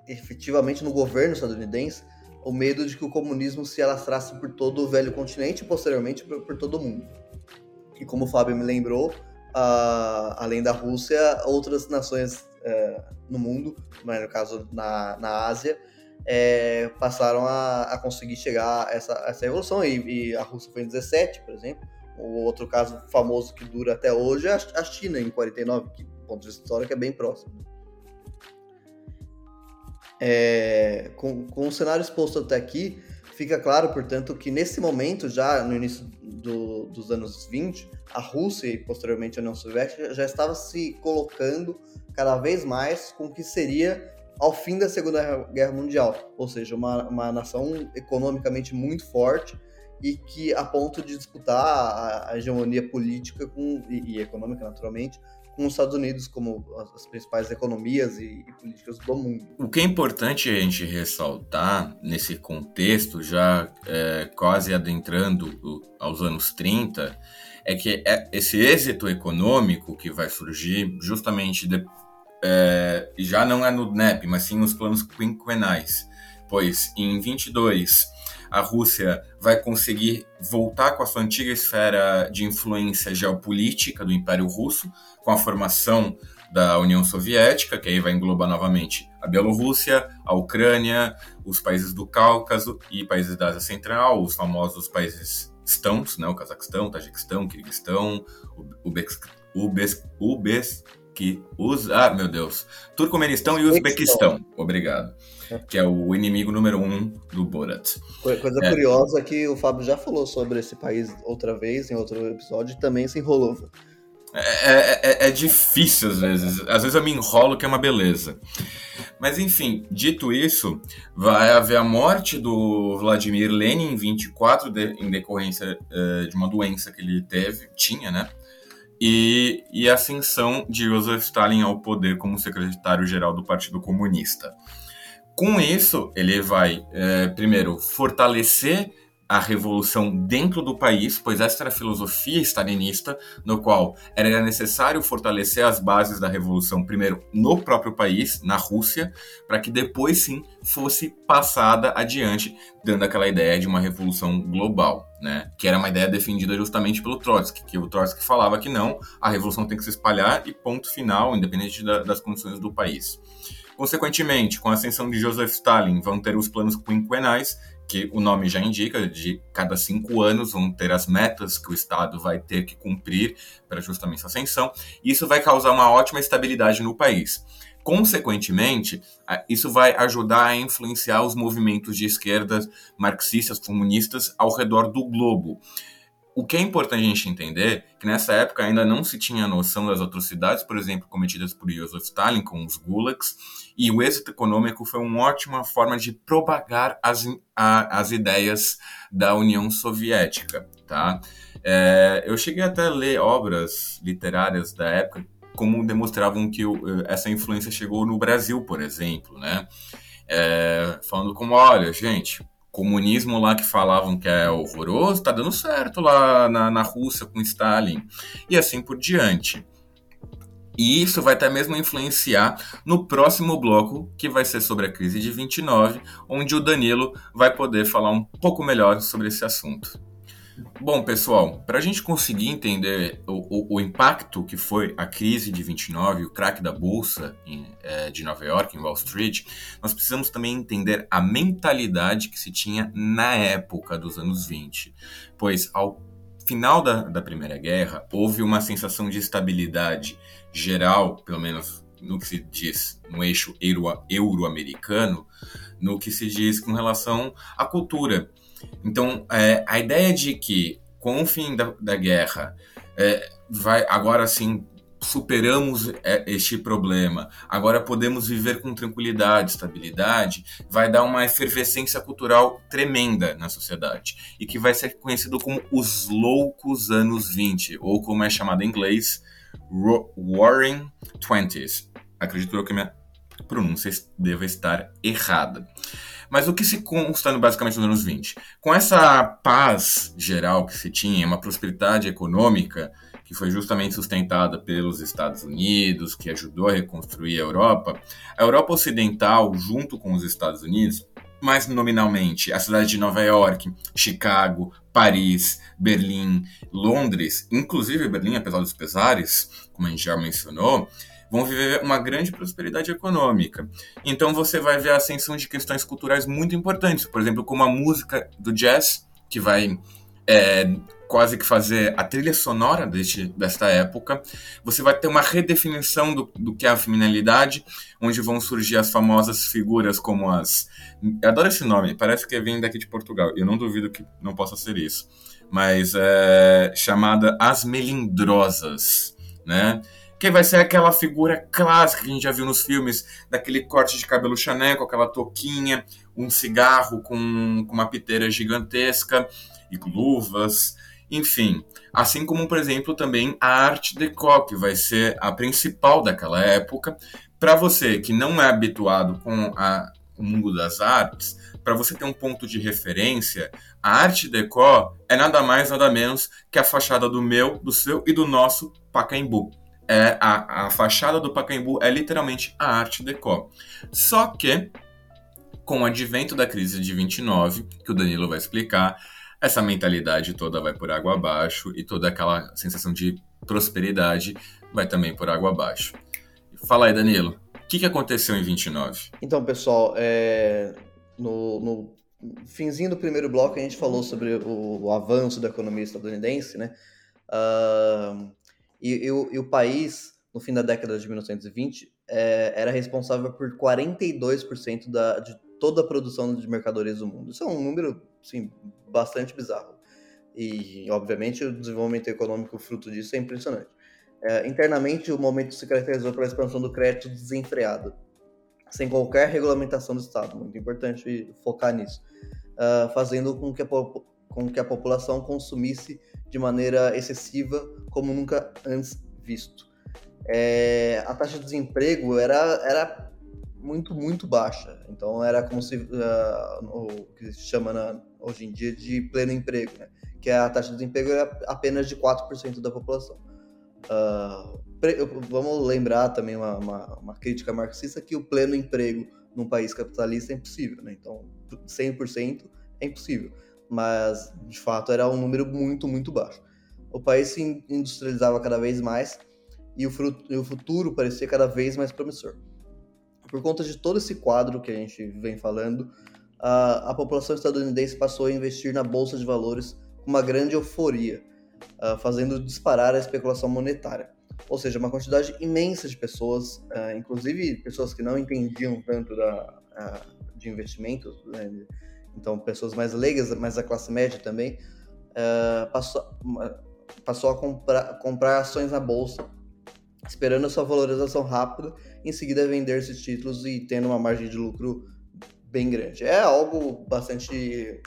efetivamente no governo estadunidense o medo de que o comunismo se alastrasse por todo o velho continente e posteriormente por, por todo o mundo. E como o Fábio me lembrou, uh, além da Rússia, outras nações uh, no mundo, mas no caso na, na Ásia, é, passaram a, a, conseguir chegar a essa, a essa evolução. E, e, a Rússia foi em 17, por exemplo. O outro caso famoso que dura até hoje é a, China, em 49, que, ponto de história, que é bem próximo. É, com, com o cenário exposto até aqui, fica claro, portanto, que nesse momento, já no início do, dos anos 20, a Rússia e posteriormente a União Soviética já estava se colocando cada vez mais com o que seria ao fim da Segunda Guerra Mundial, ou seja, uma, uma nação economicamente muito forte e que a ponto de disputar a, a hegemonia política com, e, e, econômica, naturalmente, com os Estados Unidos como as, as principais economias e, e, políticas do mundo. O que é importante a gente ressaltar nesse contexto, já é, quase adentrando aos anos 30, é que é esse êxito econômico que vai surgir justamente de, é, já não é no NEP, mas sim nos planos quinquenais, pois em 22 a Rússia vai conseguir voltar com a sua antiga esfera de influência geopolítica do Império Russo, com a formação da União Soviética, que aí vai englobar novamente a Bielorrússia, a Ucrânia, os países do Cáucaso e países da Ásia Central, os famosos países estãos, né, o Cazaquistão, Tajiquistão, Kirguistão, Uzbequistão, que os ah meu Deus Turcomenistão e Uzbequistão. Obrigado. <laughs> Que é o inimigo número um do Borat. Coisa é. curiosa que o Fábio já falou sobre esse país outra vez em outro episódio e também se enrolou é, é, é, é, difícil às vezes. Às vezes eu me enrolo que é uma beleza. Mas enfim dito isso vai haver a morte do Vladimir Lenin em 24 de, em decorrência uh, de uma doença que ele teve tinha né e, e a ascensão de Joseph Stalin ao poder como secretário-geral do Partido Comunista. Com isso, ele vai, é, primeiro, fortalecer a revolução dentro do país, pois essa era a filosofia stalinista, no qual era necessário fortalecer as bases da revolução, primeiro no próprio país, na Rússia, para que depois sim fosse passada adiante, dando aquela ideia de uma revolução global, né? Que era uma ideia defendida justamente pelo Trotsky, que o Trotsky falava que não, a revolução tem que se espalhar e ponto final, independente da, das condições do país. Consequentemente, com a ascensão de Joseph Stalin, vão ter os planos quinquenais, que o nome já indica, de cada cinco anos vão ter as metas que o Estado vai ter que cumprir para justamente essa ascensão. E isso vai causar uma ótima estabilidade no país. Consequentemente, isso vai ajudar a influenciar os movimentos de esquerda marxistas, comunistas ao redor do globo. O que é importante a gente entender é que nessa época ainda não se tinha noção das atrocidades, por exemplo, cometidas por Joseph Stalin com os gulags, e o êxito econômico foi uma ótima forma de propagar as, a, as ideias da União Soviética. Tá? É, eu cheguei até a ler obras literárias da época como demonstravam que essa influência chegou no Brasil, por exemplo, né? É, falando como, olha, gente, comunismo lá que falavam que é horroroso, tá dando certo lá na, na Rússia com Stalin, e assim por diante. E isso vai até mesmo influenciar no próximo bloco, que vai ser sobre a crise de 29, onde o Danilo vai poder falar um pouco melhor sobre esse assunto. Bom, pessoal, para a gente conseguir entender o, o, o, impacto que foi a crise de 29, o crack da bolsa em, é, de Nova York, em Wall Street, nós precisamos também entender a mentalidade que se tinha na época dos anos 20. Pois ao final da, da Primeira Guerra, houve uma sensação de estabilidade geral, pelo menos no que se diz no eixo euro-americano, no que se diz com relação à cultura. Então, é, a ideia de que com o fim da, da guerra, é, vai agora sim superamos é, este problema, agora podemos viver com tranquilidade, estabilidade, vai dar uma efervescência cultural tremenda na sociedade e que vai ser conhecido como os loucos anos 20, ou como é chamado em inglês, Warring Twenties. Acredito eu que minha pronúncia deva estar errada. Mas o que se consta basicamente nos anos 20? Com essa paz geral que se tinha, uma prosperidade econômica que foi justamente sustentada pelos Estados Unidos, que ajudou a reconstruir a Europa, a Europa Ocidental, junto com os Estados Unidos, mais nominalmente a cidade de Nova York, Chicago, Paris, Berlim, Londres, inclusive Berlim, apesar dos pesares, como a gente já mencionou, vão viver uma grande prosperidade econômica. Então você vai ver a ascensão de questões culturais muito importantes, por exemplo, como a música do jazz, que vai é, quase que fazer a trilha sonora deste, desta época. Você vai ter uma redefinição do, do que é a feminilidade, onde vão surgir as famosas figuras como as. Eu adoro esse nome, parece que vem daqui de Portugal. Eu não duvido que não possa ser isso. Mas é chamada As Melindrosas, né? que vai ser aquela figura clássica que a gente já viu nos filmes, daquele corte de cabelo Chanel, com aquela touquinha, um cigarro com, com uma piteira gigantesca e luvas, enfim. Assim como, por exemplo, também a arte deco, que vai ser a principal daquela época. Para você que não é habituado com a, o mundo das artes, para você ter um ponto de referência, a arte deco é nada mais, nada menos que a fachada do meu, do seu e do nosso Pacaembu. É, a, a fachada do Pacaembu é literalmente a arte deco. Só que, com o advento da crise de 29, que o Danilo vai explicar, essa mentalidade toda vai por água abaixo e toda aquela sensação de prosperidade vai também por água abaixo. Fala aí, Danilo, o que, que aconteceu em 29? Então, pessoal, é... no, no finzinho do primeiro bloco a gente falou sobre o, o avanço da economia estadunidense, né? Uh, e, e, o, e, o, país, no fim da década de 1920, é, era responsável por 42% da, de toda a produção de mercadorias do mundo. Isso é um número, assim, bastante bizarro. E, obviamente, o desenvolvimento econômico fruto disso é impressionante. É, internamente, o momento se caracterizou pela expansão do crédito desenfreado, sem qualquer regulamentação do Estado. Muito importante focar nisso. Uh, fazendo com que, a, com que a população consumisse de maneira excessiva, como nunca antes visto. É, a taxa de desemprego era, era muito, muito baixa. Então era como se uh, o que se chama na, hoje em dia de pleno emprego, né? que a taxa de desemprego é apenas de 4% da população. Uh, vamos lembrar também uma, uma, uma, crítica marxista que o pleno emprego num país capitalista é impossível, né? Então, 100% é impossível. Mas, de fato, era um número muito, muito baixo. O país se industrializava cada vez mais e o, fruto, e o futuro parecia cada vez mais promissor. Por conta de todo esse quadro que a gente vem falando, a, a população estadunidense passou a investir na bolsa de valores com uma grande euforia, uh, fazendo disparar a especulação monetária. Ou seja, uma quantidade imensa de pessoas, uh, inclusive pessoas que não entendiam tanto da, uh, de investimentos, né? então pessoas mais leigas, mas da classe média também, passou, passou a comprar, comprar ações na bolsa, esperando a sua valorização rápida, em seguida vender esses títulos e tendo uma margem de lucro bem grande. É algo bastante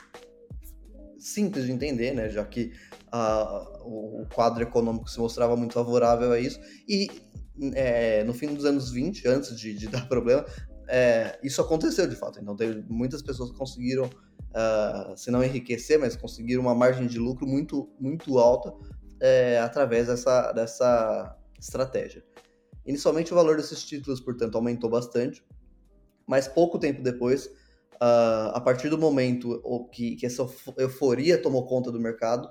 simples de entender, né? Já que uh, o quadro econômico se mostrava muito favorável a isso. E é, no fim dos anos 20, antes de, de <laughs> dar problema, é, isso aconteceu de fato. Então, teve, muitas pessoas conseguiram, uh, se não enriquecer, mas conseguiram uma margem de lucro muito, muito alta é, através dessa, dessa estratégia. Inicialmente, o valor desses títulos, portanto, aumentou bastante, mas pouco tempo depois, uh, a partir do momento que, que, essa euforia tomou conta do mercado,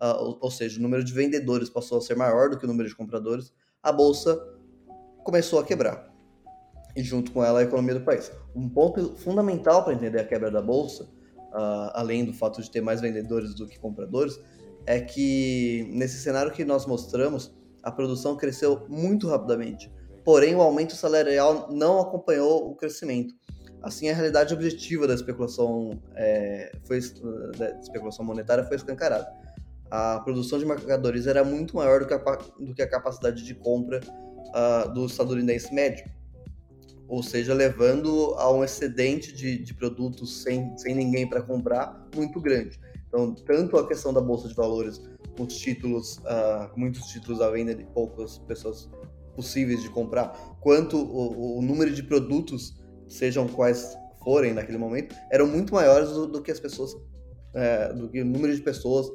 uh, ou, ou, seja, o número de vendedores passou a ser maior do que o número de compradores, a bolsa começou a quebrar. E junto com ela a economia do país. Um ponto fundamental para entender a quebra da bolsa, uh, além do fato de ter mais vendedores do que compradores, é que nesse cenário que nós mostramos, a produção cresceu muito rapidamente porém o aumento salarial não acompanhou o crescimento. Assim, a realidade objetiva da especulação, é, foi, da especulação monetária foi escancarada. A produção de mercadorias era muito maior do que a, do que a capacidade de compra uh, do estadunidense médio, ou seja, levando a um excedente de, de produtos sem, sem ninguém para comprar muito grande. Então, tanto a questão da bolsa de valores, os títulos, uh, muitos títulos à venda de poucas pessoas possíveis de comprar, quanto o, o número de produtos, sejam quais forem naquele momento, eram muito maiores do, do que as pessoas, é, do que o número de pessoas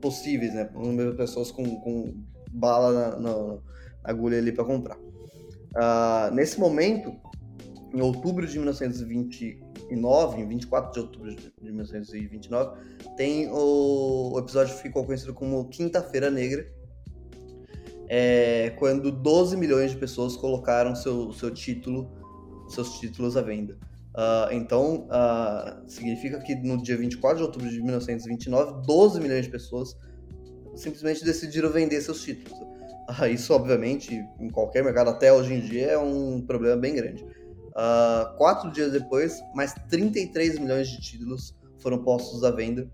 possíveis, né? O número de pessoas com, com bala na, na, na agulha ali para comprar. Uh, nesse momento, em outubro de 1929, em 24 de outubro de 1929, tem o, o episódio que ficou conhecido como Quinta-feira Negra, é, quando 12 milhões de pessoas colocaram seu, seu título, seus títulos à venda. Uh, então, uh, significa que no dia 24 de outubro de 1929, 12 milhões de pessoas simplesmente decidiram vender seus títulos. Uh, isso, obviamente, em qualquer mercado, até hoje em dia, é um problema bem grande. quatro dias depois, mais 33 milhões de títulos foram postos à venda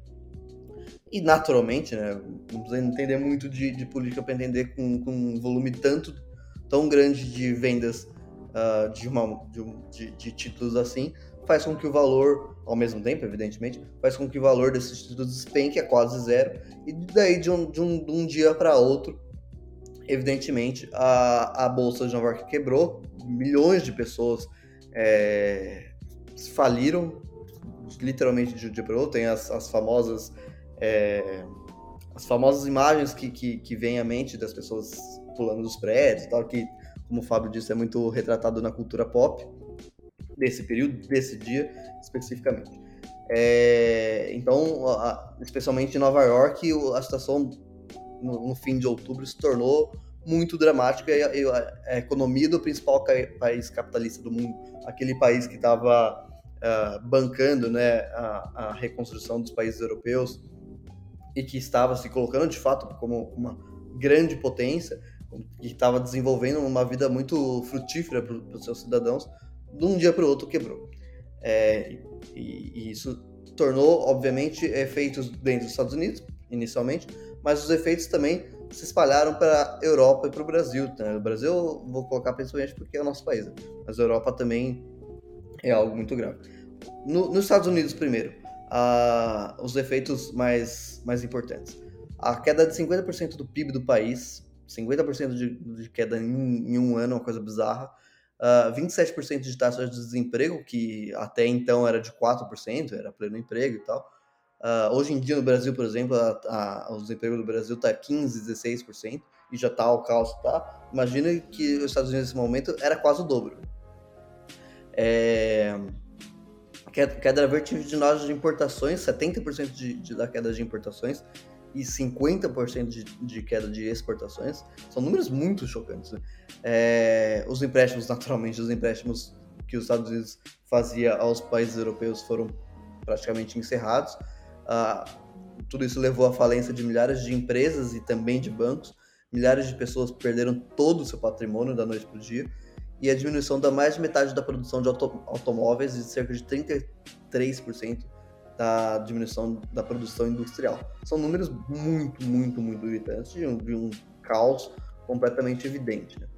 E naturalmente, né, não precisa entender muito de, de política para entender com, com um volume tanto tão grande de vendas uh, de, uma, de, de, de, títulos assim, faz com que o valor, ao mesmo tempo, evidentemente, faz com que o valor desses títulos despenque a quase zero, e daí de um, de um, de um dia para outro, evidentemente, a, a Bolsa de Nova York quebrou, milhões de pessoas é, faliram, literalmente de um dia para outro, tem as, as famosas... É, as famosas imagens que, que, que vêm à mente das pessoas pulando dos prédios, tal, que, como o Fábio disse, é muito retratado na cultura pop desse período, desse dia especificamente. É, então, a, especialmente em Nova York, a situação no, no, fim de outubro se tornou muito dramática e a, a, a economia do principal país capitalista do mundo, aquele país que estava uh, ah, bancando né, a, reconstrução dos países europeus e que estava se colocando de fato como uma grande potência, que estava desenvolvendo uma vida muito frutífera para os seus cidadãos, de um dia para o outro quebrou. É, e, e, isso tornou, obviamente, efeitos dentro dos Estados Unidos, inicialmente, mas os efeitos também se espalharam para a Europa e para o Brasil. Né? O Brasil, vou colocar principalmente porque é o nosso país, né? mas a Europa também é algo muito grave. No, nos Estados Unidos, primeiro, os efeitos mais, mais importantes. A queda de 50% do PIB do país 50% de, de queda em, em, um ano, uma coisa bizarra. Uh, ah, 27% de taxa de desemprego, que até então era de 4%, era pleno emprego e tal. Uh, hoje em dia no Brasil, por exemplo, a, a, o desemprego do Brasil está 15%, 16%, e já está o caos, tá? Imagina que os Estados Unidos nesse momento era quase o dobro. É... Queda, vertiginosa de importações, 70% de, de, da queda de importações, e 50% de, de queda de exportações. São números muito chocantes. Né? É, os empréstimos, <laughs> naturalmente, os empréstimos que os Estados Unidos fazia aos países europeus foram praticamente encerrados. Ah, tudo isso levou à falência de milhares de empresas e também de bancos. Milhares de pessoas perderam todo o seu patrimônio da noite para o dia. E a diminuição da mais de metade da produção de auto automóveis, de cerca de 33%, da diminuição da produção industrial. São números muito, muito, muito gritantes de um, de um caos completamente evidente. Né?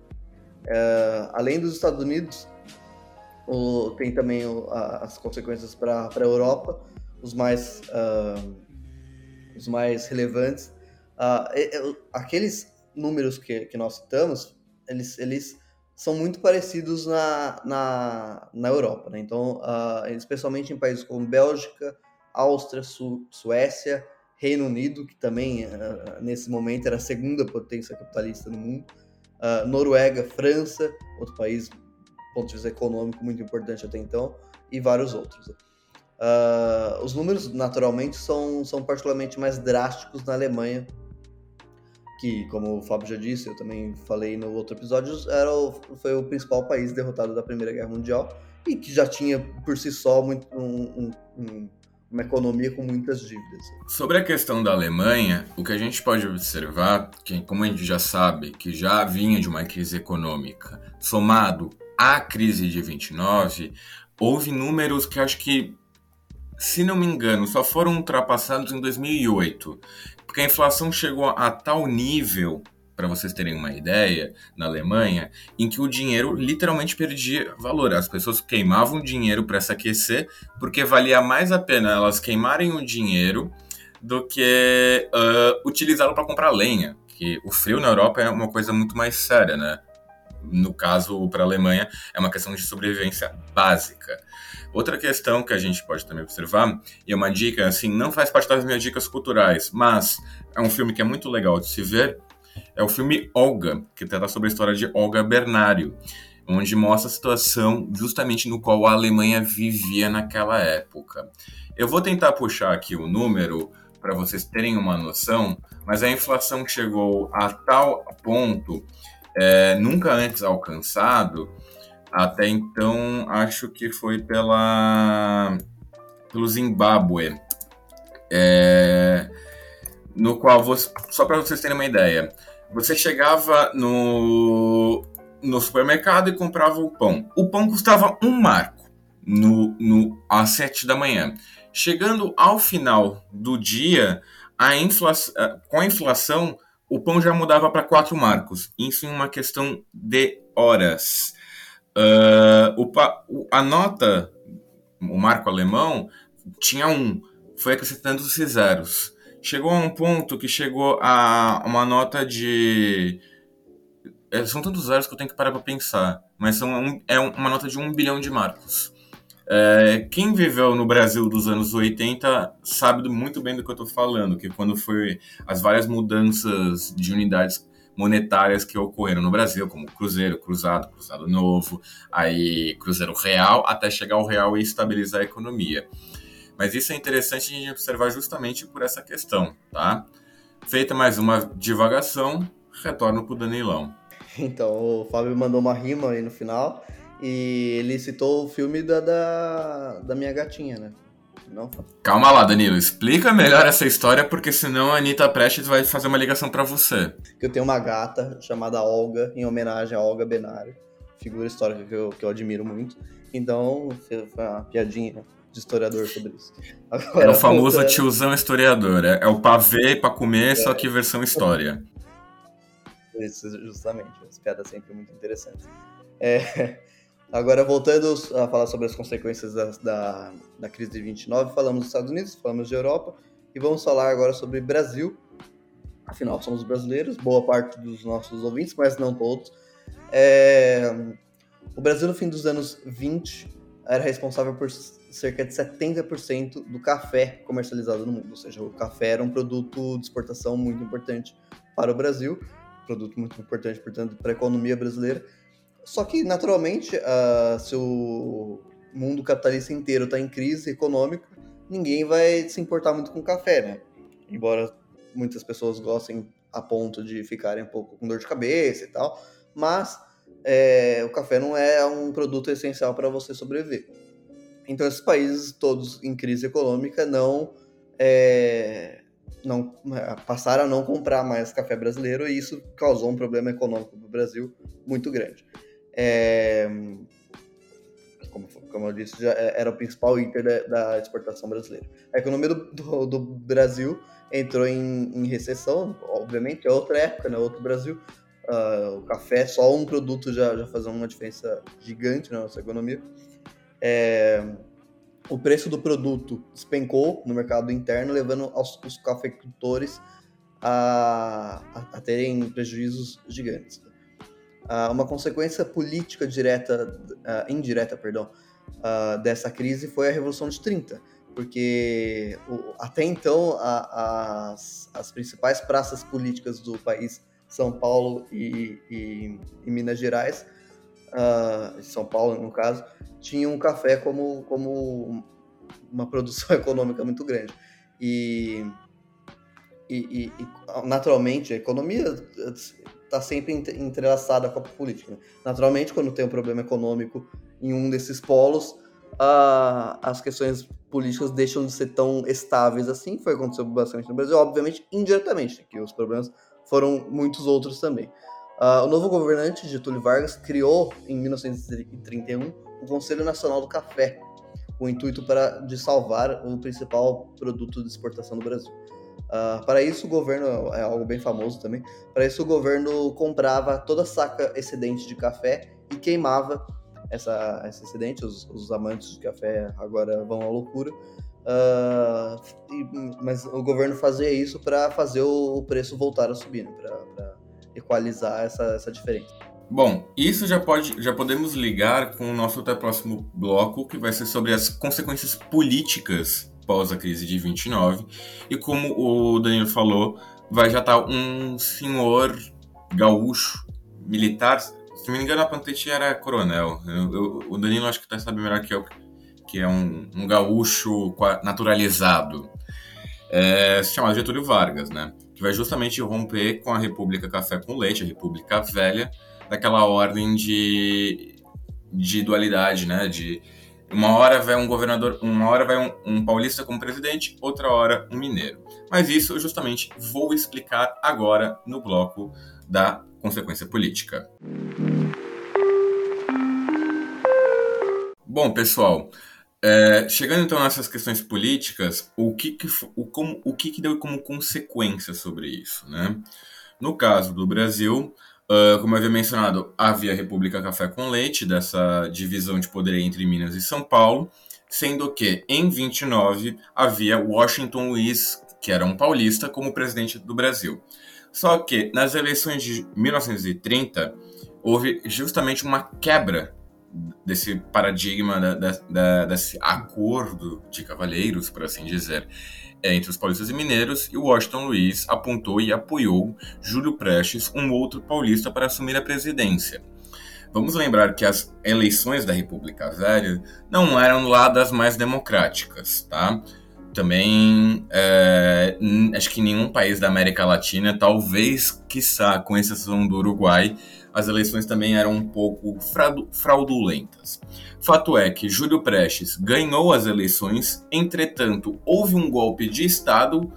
É, além dos Estados Unidos, o, tem também o, a, as consequências para a Europa, os mais, uh, os mais relevantes. Uh, aqueles números que, que nós citamos, eles, eles são muito parecidos na, na, na Europa. Né? Então, uh, especialmente em países como Bélgica, Áustria, Su Suécia, Reino Unido, que também uh, nesse momento era a segunda potência capitalista no mundo, uh, Noruega, França, outro país, do ponto de vista econômico, muito importante até então, e vários outros. Os números, naturalmente, são, são particularmente mais drásticos na Alemanha, que, como o Fábio já disse, eu também falei no outro episódio, era o, foi o principal país derrotado da Primeira Guerra Mundial e que já tinha por si só muito, um, um, um uma economia com muitas dívidas. Sobre a questão da Alemanha, o que a gente pode observar, que como a gente já sabe, que já vinha de uma crise econômica, somado à crise de 29, houve números que acho que, se não me engano, só foram ultrapassados em 2008, porque a inflação chegou a tal nível para vocês terem uma ideia, na Alemanha, em que o dinheiro literalmente perdia valor. As pessoas queimavam dinheiro para se aquecer, porque valia mais a pena elas queimarem o dinheiro do que uh, utilizá-lo para comprar lenha. Que o frio na Europa é uma coisa muito mais séria, né? No caso, para a Alemanha, é uma questão de sobrevivência básica. Outra questão que a gente pode também observar, e é uma dica, assim, não faz parte das minhas dicas culturais, mas é um filme que é muito legal de se ver, é o filme Olga, que trata sobre a história de Olga Bernário, onde mostra a situação justamente no qual a Alemanha vivia naquela época. Eu vou tentar puxar aqui o número para vocês terem uma noção, mas a inflação chegou a tal ponto é, nunca antes alcançado, até então acho que foi pela pelo Zimbábue, é, no qual você, só para vocês terem uma ideia, você chegava no, no supermercado e comprava o pão. O pão custava um marco no, no, às sete da manhã. Chegando ao final do dia, a infla... com a inflação, o pão já mudava para quatro marcos. Isso em uma questão de horas. Uh, o, a nota, o marco alemão, tinha um, foi acrescentando-se zeros. Chegou a um ponto que chegou a uma nota de. É, são tantos zeros que eu tenho que parar para pensar, mas são um, é uma nota de um bilhão de marcos. É, quem viveu no Brasil dos anos 80 sabe muito bem do que eu estou falando, que quando foi as várias mudanças de unidades monetárias que ocorreram no Brasil, como Cruzeiro, Cruzado, Cruzado Novo, aí Cruzeiro Real, até chegar ao Real e estabilizar a economia. Mas isso é interessante a gente observar justamente por essa questão, tá? Feita mais uma divagação, retorno para o Danilão. Então, o Fábio mandou uma rima aí no final e ele citou o filme da, da, da minha gatinha, né? Não? Calma lá, Danilo. Explica melhor essa história, porque senão a Anitta Prestes vai fazer uma ligação para você. Eu tenho uma gata chamada Olga, em homenagem a Olga Benário, figura histórica que eu, que eu admiro muito. Então, foi uma piadinha de historiador sobre isso. Agora, é o famoso voltando... tiozão historiador. É, é o pavê para comer, é. só que versão história. Isso, justamente. As piadas sempre muito interessantes. É, agora, voltando a falar sobre as consequências da, da, da, crise de 29, falamos dos Estados Unidos, falamos de Europa, e vamos falar agora sobre Brasil. Afinal, somos brasileiros, boa parte dos nossos ouvintes, mas não todos. É, o Brasil, no fim dos anos 20, era responsável por cerca de 70% do café comercializado no mundo. Ou seja, o café era um produto de exportação muito importante para o Brasil, produto muito importante, portanto, para a economia brasileira. Só que, naturalmente, uh, se o mundo capitalista inteiro está em crise econômica, ninguém vai se importar muito com café, né? Embora muitas pessoas gostem a ponto de ficarem um pouco com dor de cabeça e tal, mas é, o café não é um produto essencial para você sobreviver. Então, esses países todos em crise econômica não, é, não é, passaram a não comprar mais café brasileiro e isso causou um problema econômico para o Brasil muito grande. É, como, como, eu disse, já é, era o principal item da, da exportação brasileira. A economia do, do, do Brasil entrou em, em, recessão, obviamente, é outra época, né, outro Brasil. Uh, o café, só um produto já, já uma diferença gigante na nossa economia é, o preço do produto despencou no mercado interno, levando aos, os cafeicultores a, a, a, terem prejuízos gigantes. Uh, uma consequência política direta, uh, indireta, perdão, uh, dessa crise foi a Revolução de 30, porque o, até então a, as, as principais praças políticas do país, São Paulo e, e, e Minas Gerais, São Paulo no caso, tinha um café como, como uma produção <laughs> econômica muito grande. E, e, e, naturalmente, a economia está sempre entrelaçada com a política. Né? Naturalmente, quando tem um problema econômico em um desses polos, as questões políticas deixam de ser tão estáveis assim. Foi aconteceu bastante no Brasil, obviamente, indiretamente, que os problemas foram muitos outros também. Uh, o novo governante, Getúlio Vargas, criou em 1931 o Conselho Nacional do Café, com o intuito para, de salvar o principal produto de exportação do Brasil. Uh, para isso, o governo, é algo bem famoso também, para isso o governo comprava toda saca excedente de café e queimava essa, esse excedente, os, os amantes de café agora vão à loucura, uh, e, mas o governo fazia isso para fazer o, preço voltar a subir, né, para equalizar essa, essa diferença. Bom, isso já pode, já podemos ligar com o nosso até próximo bloco, que vai ser sobre as consequências políticas pós a crise de 29. E como o Danilo falou, vai já estar tá um senhor gaúcho militar, se me engano a Pantete era coronel. Eu, eu, o Danilo acho que tá sabe melhor que eu, que é um, um gaúcho naturalizado. É, se chama Getúlio Vargas, né? Que vai justamente romper com a República Café com Leite, a República Velha, daquela ordem de, de dualidade, né? De uma hora vai um governador, uma hora vai um, um, paulista como presidente, outra hora um mineiro. Mas isso eu justamente vou explicar agora no bloco da consequência política. Bom, pessoal, É, chegando então nessas questões políticas, o que, que, o, como, o que, que deu como consequência sobre isso? Né? No caso do Brasil, uh, como eu havia mencionado, havia a República Café com Leite, dessa divisão de poder entre Minas e São Paulo, sendo que em 29 havia Washington Luiz, que era um paulista, como presidente do Brasil. Só que nas eleições de 1930 houve justamente uma quebra desse paradigma, da, da, da, desse acordo de cavalheiros, por assim dizer, entre os paulistas e mineiros, e Washington Luiz apontou e apoiou Júlio Prestes, um outro paulista, para assumir a presidência. Vamos lembrar que as eleições da República Velha não eram lá das mais democráticas, tá? Também, é, acho que nenhum país da América Latina, talvez, quiçá, com exceção do Uruguai, as eleições também eram um pouco fraudulentas. Fato é que Júlio Prestes ganhou as eleições, entretanto, houve um golpe de Estado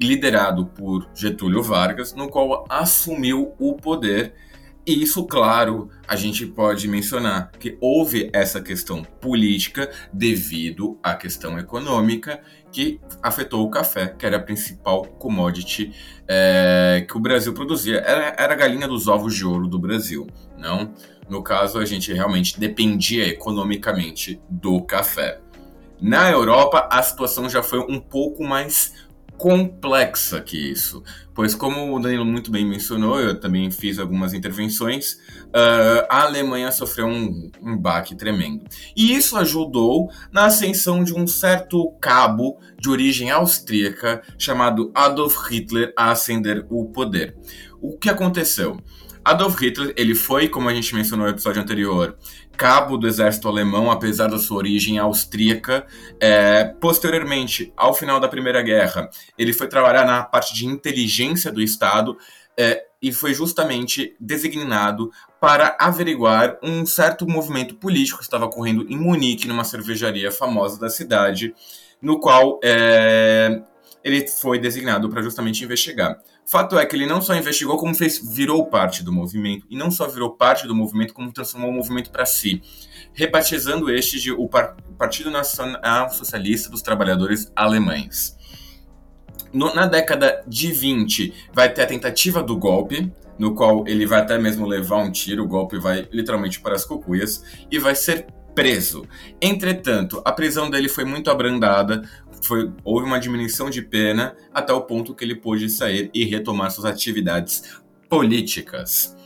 liderado por Getúlio Vargas, no qual assumiu o poder e isso, claro, a gente pode mencionar que houve essa questão política devido à questão econômica que afetou o café, que era a principal commodity é, que o Brasil produzia. Era, era a galinha dos ovos de ouro do Brasil, não? No caso, a gente realmente dependia economicamente do café. Na Europa, a situação já foi um pouco mais complexa que isso, pois como o Danilo muito bem mencionou, eu também fiz algumas intervenções, uh, a Alemanha sofreu um, um baque tremendo. E isso ajudou na ascensão de um certo cabo de origem austríaca chamado Adolf Hitler a ascender o poder. O que aconteceu? Adolf Hitler, ele foi, como a gente mencionou no episódio anterior, cabo do exército alemão, apesar da sua origem austríaca. É, posteriormente, ao final da Primeira Guerra, ele foi trabalhar na parte de inteligência do Estado é, e foi justamente designado para averiguar um certo movimento político que estava ocorrendo em Munique, numa cervejaria famosa da cidade, no qual é, ele foi designado para justamente investigar. Fato é que ele não só investigou, como fez, virou parte do movimento. E não só virou parte do movimento, como transformou o movimento para si, rebatizando este de o Partido Nacional Socialista dos Trabalhadores Alemães. No, na década de 20, vai ter a tentativa do golpe, no qual ele vai até mesmo levar um tiro, o golpe vai literalmente para as cucuias, e vai ser preso. Entretanto, a prisão dele foi muito abrandada, foi, houve uma diminuição de pena até o ponto que ele pôde sair e retomar suas atividades políticas.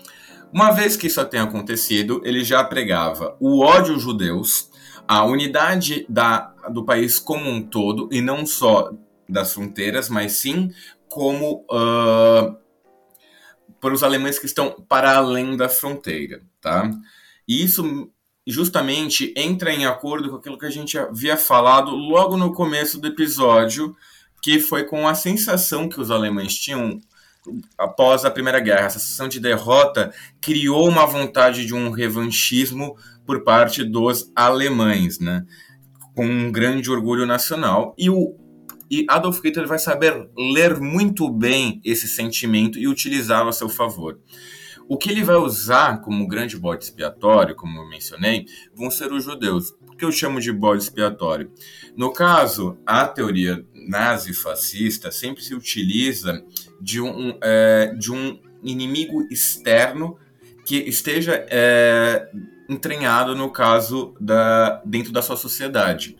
Uma vez que isso tenha acontecido, ele já pregava o ódio aos judeus, a unidade da, do país como um todo, e não só das fronteiras, mas sim como uh, para os alemães que estão para além da fronteira, tá? E isso justamente entra em acordo com aquilo que a gente havia falado logo no começo do episódio, que foi com a sensação que os alemães tinham após a Primeira Guerra. Essa sensação de derrota criou uma vontade de um revanchismo por parte dos alemães, né? com um grande orgulho nacional. E o e Adolf Hitler vai saber ler muito bem esse sentimento e utilizá-lo a seu favor. O que ele vai usar como grande bode expiatório, como eu mencionei, vão ser os judeus. Por que eu chamo de bode expiatório? No caso, a teoria nazi-fascista sempre se utiliza de um, é, de um inimigo externo que esteja é, entranhado no caso da, dentro da sua sociedade.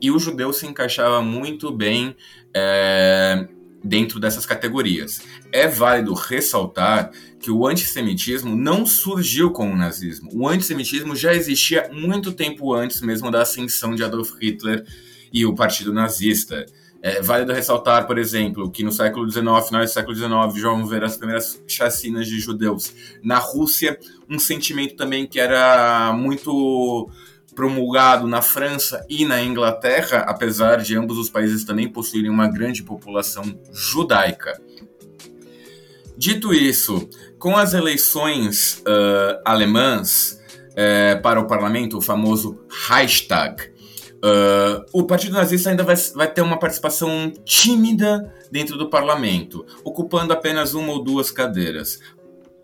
E o judeu se encaixava muito bem é, dentro dessas categorias. É válido ressaltar que o antissemitismo não surgiu com o nazismo. O antissemitismo já existia muito tempo antes mesmo da ascensão de Adolf Hitler e o Partido Nazista. É válido ressaltar, por exemplo, que no século XIX, final do século XIX, já vamos ver as primeiras chacinas de judeus. Na Rússia, um sentimento também que era muito promulgado na França e na Inglaterra, apesar de ambos os países também possuírem uma grande população judaica. Dito isso, com as eleições uh, alemãs uh, para o parlamento, o famoso Reichstag, uh, o Partido Nazista ainda vai, vai ter uma participação tímida dentro do parlamento, ocupando apenas uma ou duas cadeiras.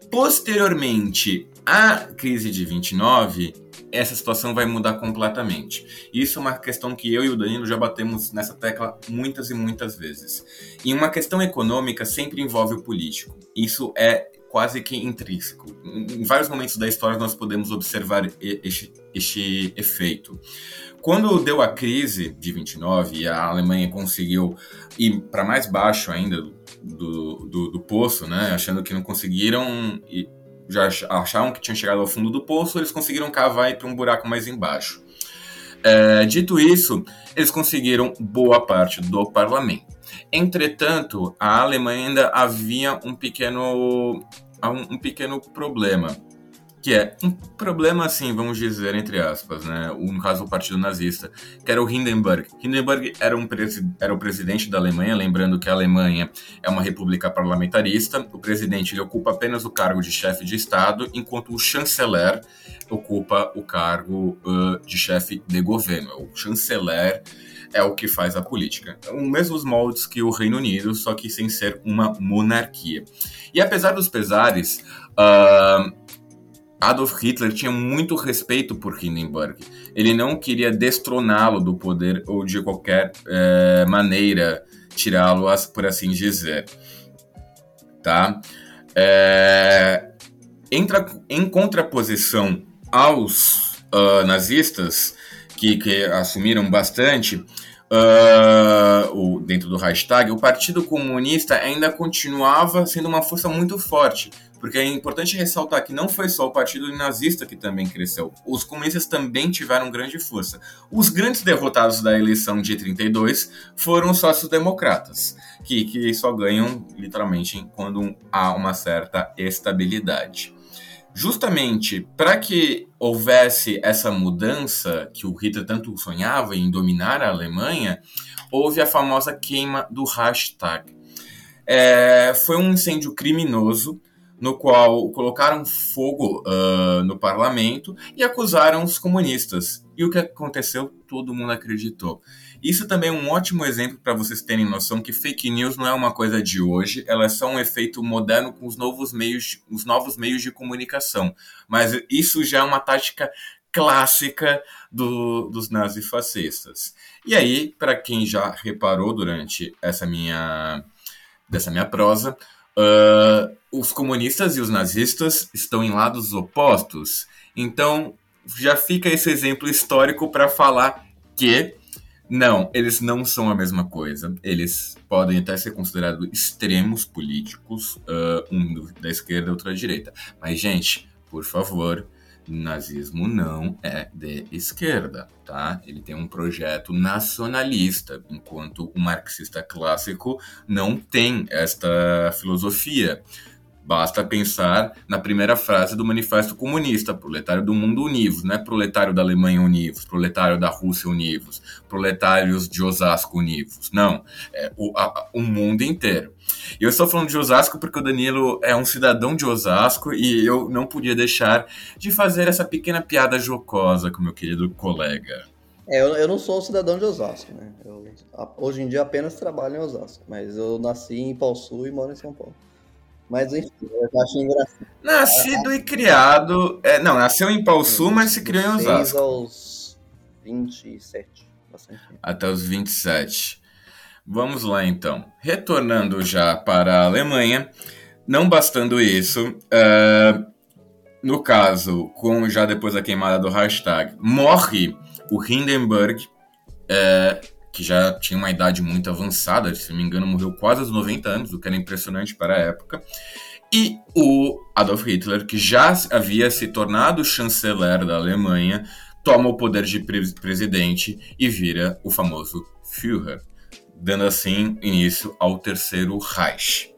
Posteriormente à crise de 29, essa situação vai mudar completamente. Isso é uma questão que eu e o Danilo já batemos nessa tecla muitas e muitas vezes. E uma questão econômica sempre envolve o político. Isso é quase que intrínseco. Em vários momentos da história nós podemos observar este, este efeito. Quando deu a crise de 29 e a Alemanha conseguiu ir para mais baixo ainda do, do, do, poço, né, achando que não conseguiram já achavam que tinham chegado ao fundo do poço, eles conseguiram cavar para um buraco mais embaixo. É, dito isso, eles conseguiram boa parte do parlamento. Entretanto, a Alemanha ainda havia um pequeno um, um pequeno problema que é um problema assim, vamos dizer, entre aspas, né? No caso, o Partido Nazista, que era o Hindenburg. Hindenburg era, um era o presidente da Alemanha, lembrando que a Alemanha é uma república parlamentarista. O presidente ele ocupa apenas o cargo de chefe de Estado, enquanto o chanceler ocupa o cargo uh, de chefe de governo. O chanceler é o que faz a política. Os mesmos moldes que o Reino Unido, só que sem ser uma monarquia. E apesar dos pesares, uh, Adolf Hitler tinha muito respeito por Hindenburg. Ele não queria destroná-lo do poder ou de qualquer uh, maneira tirá-lo, por assim dizer. Tá? É, entra em contraposição aos uh, nazistas, que, que assumiram bastante, uh, o, dentro do hashtag, o Partido Comunista ainda continuava sendo uma força muito forte. Porque é importante ressaltar que não foi só o Partido Nazista que também cresceu. Os comunistas também tiveram grande força. Os grandes derrotados da eleição de 32 foram os sócios-democratas, que, que só ganham literalmente quando há uma certa estabilidade justamente para que houvesse essa mudança que o Hitler tanto sonhava em dominar a Alemanha, houve a famosa queima do hashtag. É, foi um incêndio criminoso no qual colocaram fogo uh, no parlamento e acusaram os comunistas. E o que aconteceu? Todo mundo acreditou. Isso também é um ótimo exemplo para vocês terem noção que fake news não é uma coisa de hoje, ela é só um efeito moderno com os novos meios, os novos meios de comunicação. Mas isso já é uma tática clássica do, dos nazifascistas. E aí, para quem já reparou durante essa minha dessa minha prosa, uh, os comunistas e os nazistas estão em lados opostos. Então, já fica esse exemplo histórico para falar que não, eles não são a mesma coisa. Eles podem até ser considerados extremos políticos, uh, um da esquerda outro da direita. Mas, gente, por favor, nazismo não é de esquerda, tá? Ele tem um projeto nacionalista, enquanto o marxista clássico não tem esta filosofia. Basta pensar na primeira frase do Manifesto Comunista: proletário do mundo univos, não é proletário da Alemanha univos, proletário da Rússia univos, proletários de Osasco univos. Não, é o, a, o mundo inteiro. E eu estou falando de Osasco porque o Danilo é um cidadão de Osasco e eu não podia deixar de fazer essa pequena piada jocosa com meu querido colega. É, eu, eu não sou um cidadão de Osasco, né? Eu, hoje em dia apenas trabalho em Osasco, mas eu nasci em Sul e moro em São Paulo. Mas enfim, eu acho engraçado. Nascido e criado. É, não, nasceu em Pau Sul, mas se criou em Osasco. aos 27. Até os 27. Vamos lá então. Retornando já para a Alemanha, não bastando isso, uh, no caso, com já depois da queimada do hashtag, morre o Hindenburg, uh, que já tinha uma idade muito avançada, se não me engano, morreu quase aos 90 anos, o que era impressionante para a época. E o Adolf Hitler, que já havia se tornado chanceler da Alemanha, toma o poder de pre presidente e vira o famoso Führer, dando assim início ao Terceiro Reich.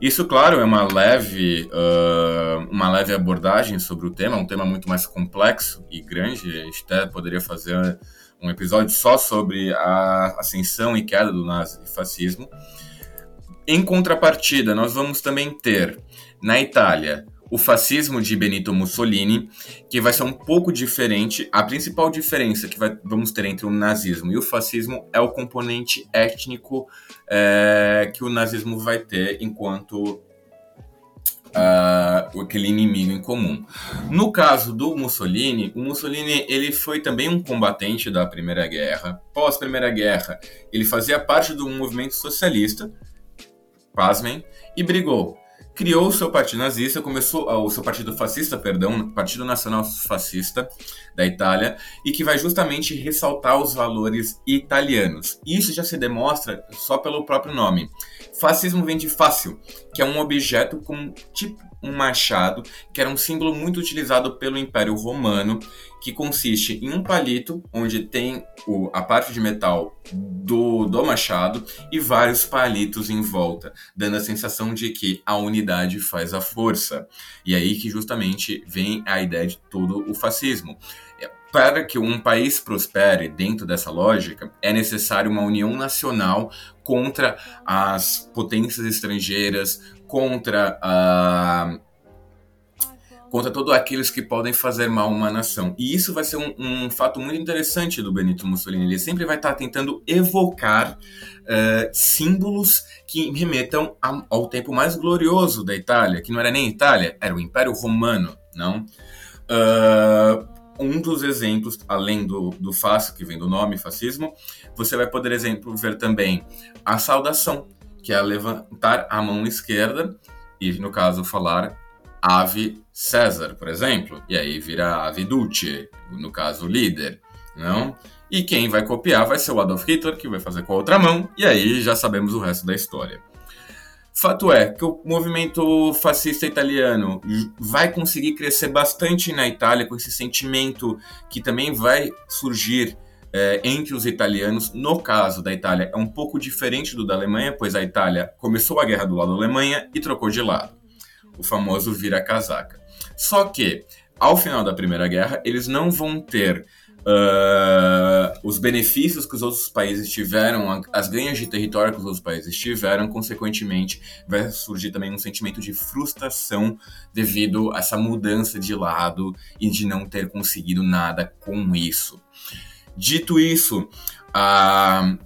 Isso, claro, é uma leve, uh, uma leve abordagem sobre o tema, um tema muito mais complexo e grande. A gente até poderia fazer um episódio só sobre a ascensão e queda do nazifascismo. Em contrapartida, nós vamos também ter na Itália o fascismo de Benito Mussolini, que vai ser um pouco diferente. A principal diferença que vai, vamos ter entre o nazismo e o fascismo é o componente étnico é, que o nazismo vai ter enquanto uh, aquele inimigo em comum. No caso do Mussolini, o Mussolini ele foi também um combatente da Primeira Guerra. Pós Primeira Guerra, ele fazia parte do movimento socialista, pasmem, e brigou criou o seu partido nazista, começou ah, o seu partido fascista, perdão, Partido Nacional Fascista da Itália, e que vai justamente ressaltar os valores italianos. Isso já se demonstra só pelo próprio nome. Fascismo vem de fácil, que é um objeto com tipo um machado, que era um símbolo muito utilizado pelo Império Romano, que consiste em um palito, onde tem o, a parte de metal do, do machado e vários palitos em volta, dando a sensação de que a unidade faz a força. E aí que justamente vem a ideia de todo o fascismo para que um país prospere dentro dessa lógica, é necessário uma união nacional contra as potências estrangeiras, contra a contra todos aqueles que podem fazer mal a uma nação. E isso vai ser um, um, fato muito interessante do Benito Mussolini. Ele sempre vai estar tentando evocar uh, símbolos que remetam a, ao tempo mais glorioso da Itália, que não era nem Itália, era o Império Romano, não? Uh, um dos exemplos, além do, do fácil, que vem do nome fascismo, você vai poder, exemplo, ver também a saudação, que é levantar a mão esquerda e, no caso, falar Ave César, por exemplo, e aí vira Ave Dulce, no caso, líder, não? E quem vai copiar vai ser o Adolf Hitler, que vai fazer com a outra mão, e aí já sabemos o resto da história. Fato é que o movimento fascista italiano vai conseguir crescer bastante na Itália com esse sentimento que também vai surgir é, entre os italianos. No caso da Itália, é um pouco diferente do da Alemanha, pois a Itália começou a guerra do lado da Alemanha e trocou de lado. O famoso vira-casaca. Só que, ao final da Primeira Guerra, eles não vão ter uh, os benefícios que os outros países tiveram, as ganhas de território que os outros países tiveram, consequentemente, vai surgir também um sentimento de frustração devido a essa mudança de lado e de não ter conseguido nada com isso. Dito isso, a,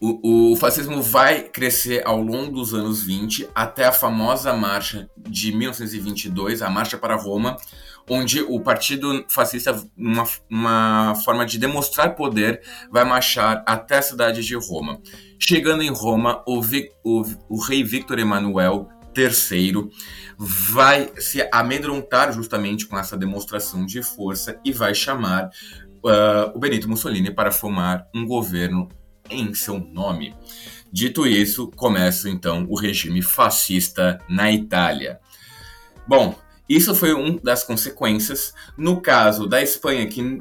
o, o, fascismo vai crescer ao longo dos anos 20 até a famosa marcha de 1922, a Marcha para Roma, onde o Partido Fascista, uma, uma forma de demonstrar poder, vai marchar até a cidade de Roma. Chegando em Roma, o, o, o rei Victor Emanuel III vai se amedrontar justamente com essa demonstração de força e vai chamar uh, o Benito Mussolini para formar um governo em seu nome. Dito isso, começa então o regime fascista na Itália. Bom, isso foi uma das consequências. No caso da Espanha, que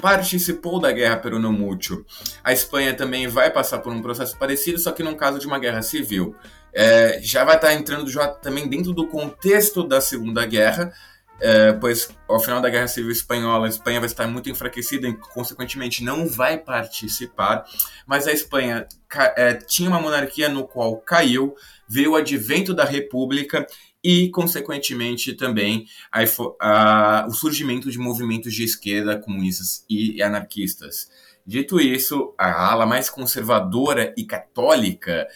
participou da guerra peronomútil, a Espanha também vai passar por um processo parecido, só que no caso de uma guerra civil. É, já vai estar entrando já também dentro do contexto da Segunda Guerra, é, pois ao final da Guerra Civil Espanhola, a Espanha vai estar muito enfraquecida e, consequentemente, não vai participar. Mas a Espanha é, tinha uma monarquia no qual caiu, veio o advento da República e, consequentemente, também a, a, o surgimento de movimentos de esquerda, comunistas e anarquistas. Dito isso, a ala mais conservadora e católica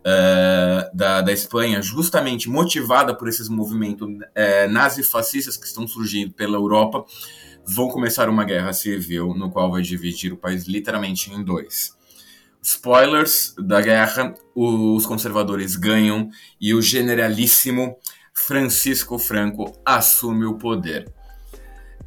uh, da, da Espanha, justamente motivada por esses movimentos uh, nazifascistas que estão surgindo pela Europa, vão começar uma guerra civil no qual vai dividir o país literalmente em dois. Spoilers da guerra: os conservadores ganham e o generalíssimo Francisco Franco assume o poder.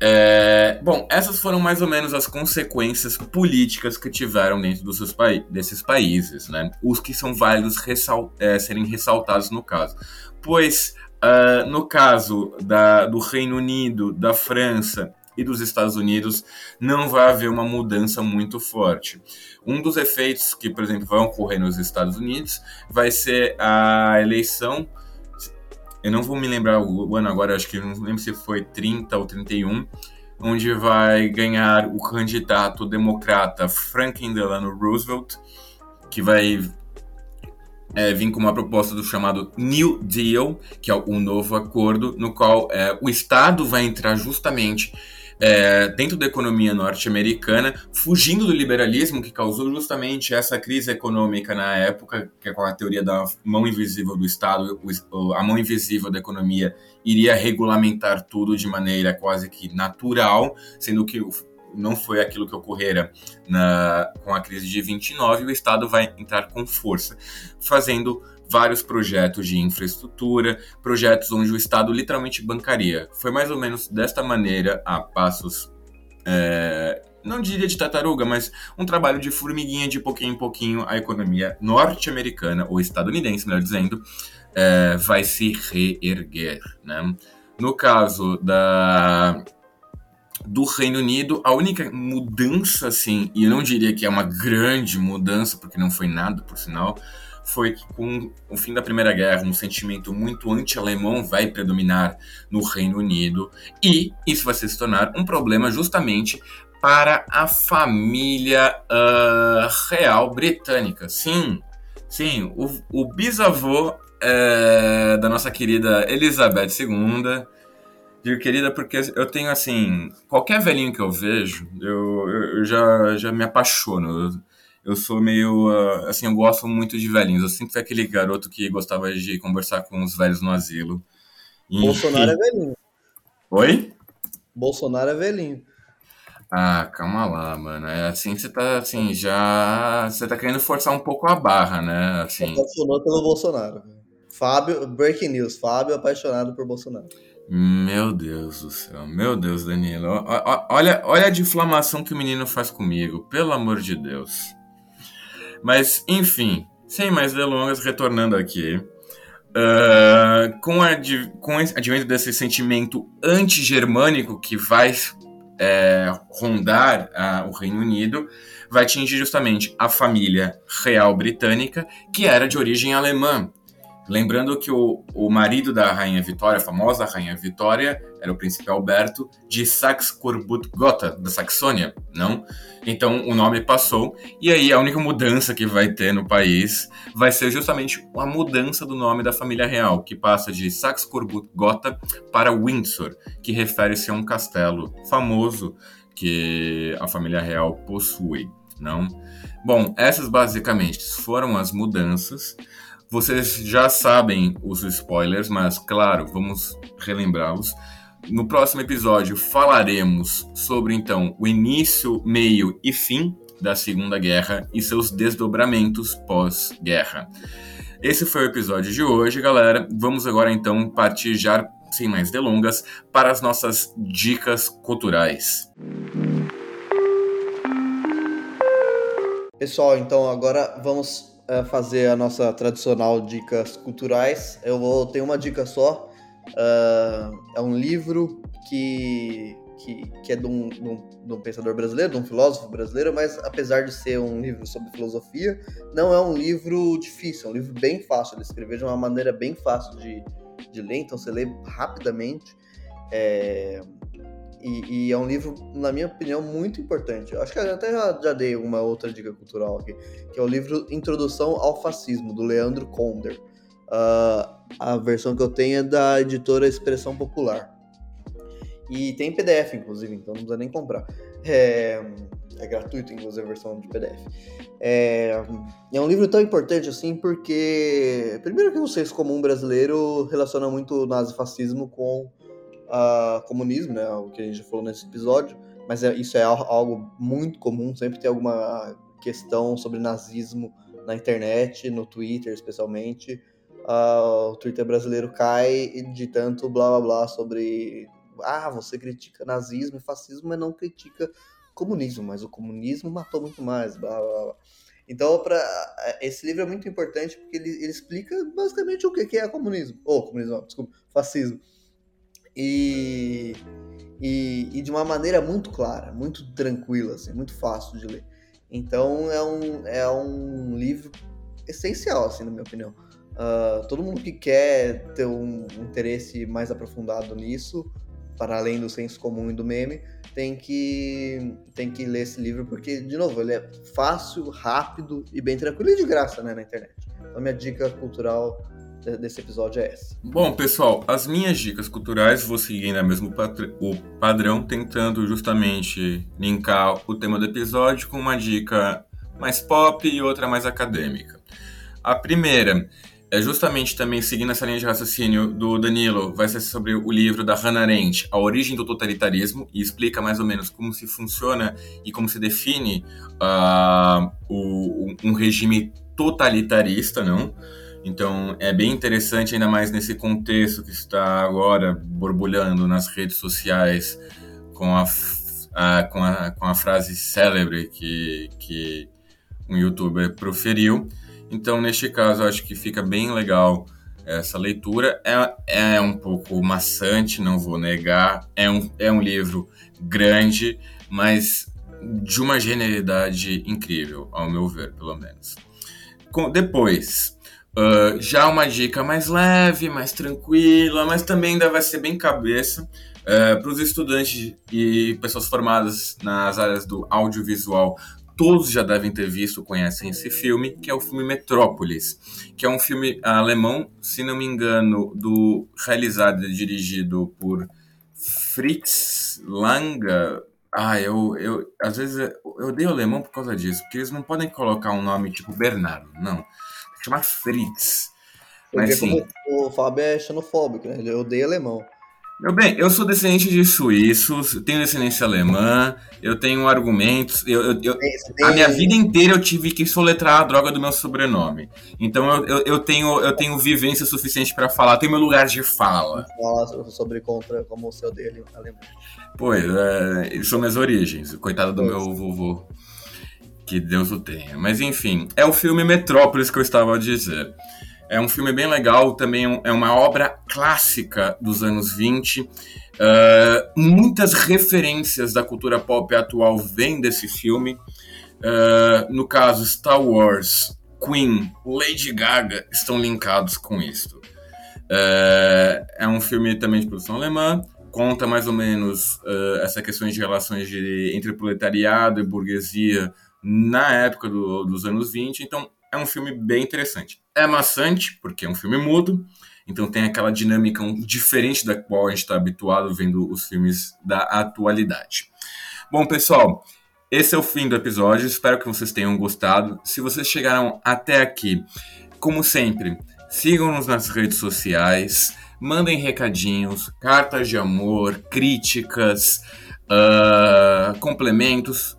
É, bom, essas foram mais ou menos as consequências políticas que tiveram dentro dos pa desses países, né? Os que são válidos ressal é, serem ressaltados no caso. Pois, uh, no caso da, do Reino Unido, da França e dos Estados Unidos, não vai haver uma mudança muito forte. Um dos efeitos que, por exemplo, vão ocorrer nos Estados Unidos vai ser a eleição eu não vou me lembrar o ano agora, acho que não lembro se foi 30 ou 31, onde vai ganhar o candidato democrata Franklin Delano Roosevelt, que vai é, vir com uma proposta do chamado New Deal, que é o novo acordo, no qual é, o Estado vai entrar justamente é, dentro da economia norte-americana, fugindo do liberalismo que causou justamente essa crise econômica na época, que é com a teoria da mão invisível do Estado, a mão invisível da economia iria regulamentar tudo de maneira quase que natural, sendo que não foi aquilo que ocorrera na, com a crise de 29, o Estado vai entrar com força, fazendo vários projetos de infraestrutura, projetos onde o Estado literalmente bancaria. Foi mais ou menos desta maneira, a passos, é, não diria de tartaruga, mas um trabalho de formiguinha, de pouquinho em pouquinho, a economia norte-americana, ou estadunidense, melhor dizendo, é, vai se reerguer. Né? No caso da do Reino Unido, a única mudança, assim, e eu não diria que é uma grande mudança, porque não foi nada, por sinal, foi que com o fim da Primeira Guerra, um sentimento muito anti-alemão vai predominar no Reino Unido, e isso vai se tornar um problema justamente para a família uh, real britânica. Sim, sim, o, o bisavô uh, da nossa querida Elizabeth II Digo querida porque eu tenho assim, qualquer velhinho que eu vejo, eu, eu já, já me apaixono. Eu, eu sou meio, uh, assim, eu gosto muito de velhinhos. Eu sempre fui aquele garoto que gostava de conversar com os velhos no asilo. E, Bolsonaro é velhinho. Oi? Bolsonaro é velhinho. Ah, calma lá, mano. É assim que você tá, assim, já. Você tá querendo forçar um pouco a barra, né? Assim. Apaixonou pelo Bolsonaro. Fábio, breaking news: Fábio apaixonado por Bolsonaro. Meu Deus do céu, meu Deus, Danilo. Olha, olha a diflamação que o menino faz comigo, pelo amor de Deus. Mas, enfim, sem mais delongas, retornando aqui. Uh, com, a, com o advento desse sentimento anti-germânico que vai é, rondar uh, o Reino Unido, vai atingir justamente a família real britânica, que era de origem alemã. Lembrando que o, o marido da Rainha Vitória, a famosa Rainha Vitória, era o príncipe Alberto de Saxe-Coburg-Gotha, da Saxônia, não? Então o nome passou, e aí a única mudança que vai ter no país vai ser justamente a mudança do nome da família real, que passa de Saxe-Coburg-Gotha para Windsor, que refere-se a um castelo famoso que a família real possui, não? Bom, essas basicamente foram as mudanças. Vocês já sabem os spoilers, mas claro, vamos relembrá-los. No próximo episódio falaremos sobre então o início, meio e fim da Segunda Guerra e seus desdobramentos pós-guerra. Esse foi o episódio de hoje, galera. Vamos agora então partir já sem mais delongas para as nossas dicas culturais. Pessoal, então agora vamos uh, fazer a nossa tradicional dicas culturais, eu vou ter uma dica só. Uh, é um livro que, que, que é de um, de, um, de um, pensador brasileiro, de um filósofo brasileiro, mas apesar de ser um livro sobre filosofia, não é um livro difícil, é um livro bem fácil de escrever, de uma maneira bem fácil de, de ler, então você lê rapidamente. É, e, e, é um livro, na minha opinião, muito importante. Acho que até já, já, dei uma outra dica cultural aqui, que é o livro Introdução ao Fascismo, do Leandro Konder. Uh, a versão que eu tenho é da editora Expressão Popular. E tem PDF, inclusive, então não precisa nem comprar. É, é gratuito, inclusive, a versão de PDF. É, é um livro tão importante assim porque, primeiro que vocês, como um brasileiro, relaciona muito o nazifascismo com uh, comunismo, né? O que a gente já falou nesse episódio, mas é, isso é algo muito comum, sempre tem alguma questão sobre nazismo na internet, no Twitter especialmente. Uh, o Twitter brasileiro cai de tanto blá blá blá sobre ah, você critica nazismo e fascismo, mas não critica comunismo, mas o comunismo matou muito mais, blá blá blá. Então, para esse livro é muito importante porque ele, ele explica basicamente o que é comunismo. Ou oh, comunismo, desculpa, fascismo e, e, e, de uma maneira muito clara, muito tranquila, assim, muito fácil de ler. Então é um, é um livro essencial, assim, na minha opinião. Uh, todo mundo que quer ter um interesse mais aprofundado nisso, para além do senso comum e do meme, tem que, tem que ler esse livro, porque, de novo, ele é fácil, rápido e bem tranquilo e de graça né, na internet. Então, minha dica cultural desse episódio é essa. Bom, pessoal, as minhas dicas culturais vou seguir ainda mesmo o padrão, tentando justamente linkar o tema do episódio com uma dica mais pop e outra mais acadêmica. A primeira é justamente também seguindo essa linha de raciocínio do Danilo, vai ser sobre o livro da Hannah Arendt, A Origem do Totalitarismo, e explica mais ou menos como se funciona e como se define uh, o, um regime totalitarista, não? Então é bem interessante, ainda mais nesse contexto que está agora borbulhando nas redes sociais com a, a com, a, com a frase célebre que, que um youtuber proferiu. Então, neste caso, acho que fica bem legal essa leitura. É, é um pouco maçante, não vou negar. É um, é um livro grande, mas de uma genialidade incrível, ao meu ver, pelo menos. Com, depois, uh, já uma dica mais leve, mais tranquila, mas também ainda vai ser bem cabeça. Uh, para os estudantes e pessoas formadas nas áreas do audiovisual, todos já devem ter visto, conhecem esse filme, que é o filme Metrópolis, que é um filme alemão, se não me engano, do realizado e dirigido por Fritz Lang. Ah, eu, eu às vezes eu odeio alemão por causa disso, porque eles não podem colocar um nome tipo Bernardo, não. Chama Fritz. Mas, sim. o Fábio é xenofóbico, né? Ele odeia alemão. Meu bem, eu sou descendente de suíços, tenho descendência alemã, eu tenho argumentos. Eu, eu, eu a minha vida inteira eu tive que soletrar a droga do meu sobrenome. Então eu, eu, eu tenho, eu tenho vivência suficiente para falar, tenho meu lugar de fala. Fala sobre contra como o seu dele alemão. Pois, é, são minhas origens. Coitado do pois. meu vovô. Que Deus o tenha. Mas enfim, é o filme Metrópolis que eu estava a dizer. É um filme bem legal, também é uma obra clássica dos anos 20. Uh, muitas referências da cultura pop atual vêm desse filme. Uh, no caso, Star Wars, Queen, Lady Gaga estão linkados com isso. Uh, é um filme também de produção alemã, conta mais ou menos essa questão de relações de, entre proletariado e burguesia na época do, dos anos 20. Então, é um filme bem interessante. É maçante, porque é um filme mudo, então tem aquela dinâmica diferente da qual a gente está habituado vendo os filmes da atualidade. Bom, pessoal, esse é o fim do episódio. Espero que vocês tenham gostado. Se vocês chegaram até aqui, como sempre, sigam-nos nas redes sociais, mandem recadinhos, cartas de amor, críticas, uh, complementos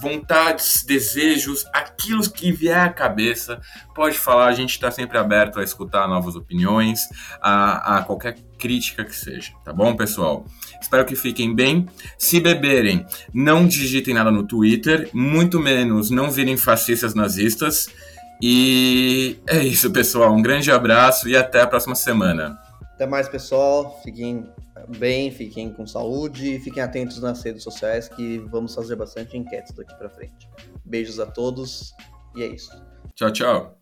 vontades, desejos, aquilo que vier à cabeça, pode falar, a gente está sempre aberto a escutar novas opiniões, a, a, qualquer crítica que seja, tá bom, pessoal? Espero que fiquem bem. Se beberem, não digitem nada no Twitter, muito menos não virem fascistas nazistas. E é isso, pessoal. Um grande abraço e até a próxima semana. Até mais, pessoal. Fiquem bem, fiquem com saúde e fiquem atentos nas redes sociais que vamos fazer bastante enquetes daqui para frente. Beijos a todos e é isso. Tchau, tchau.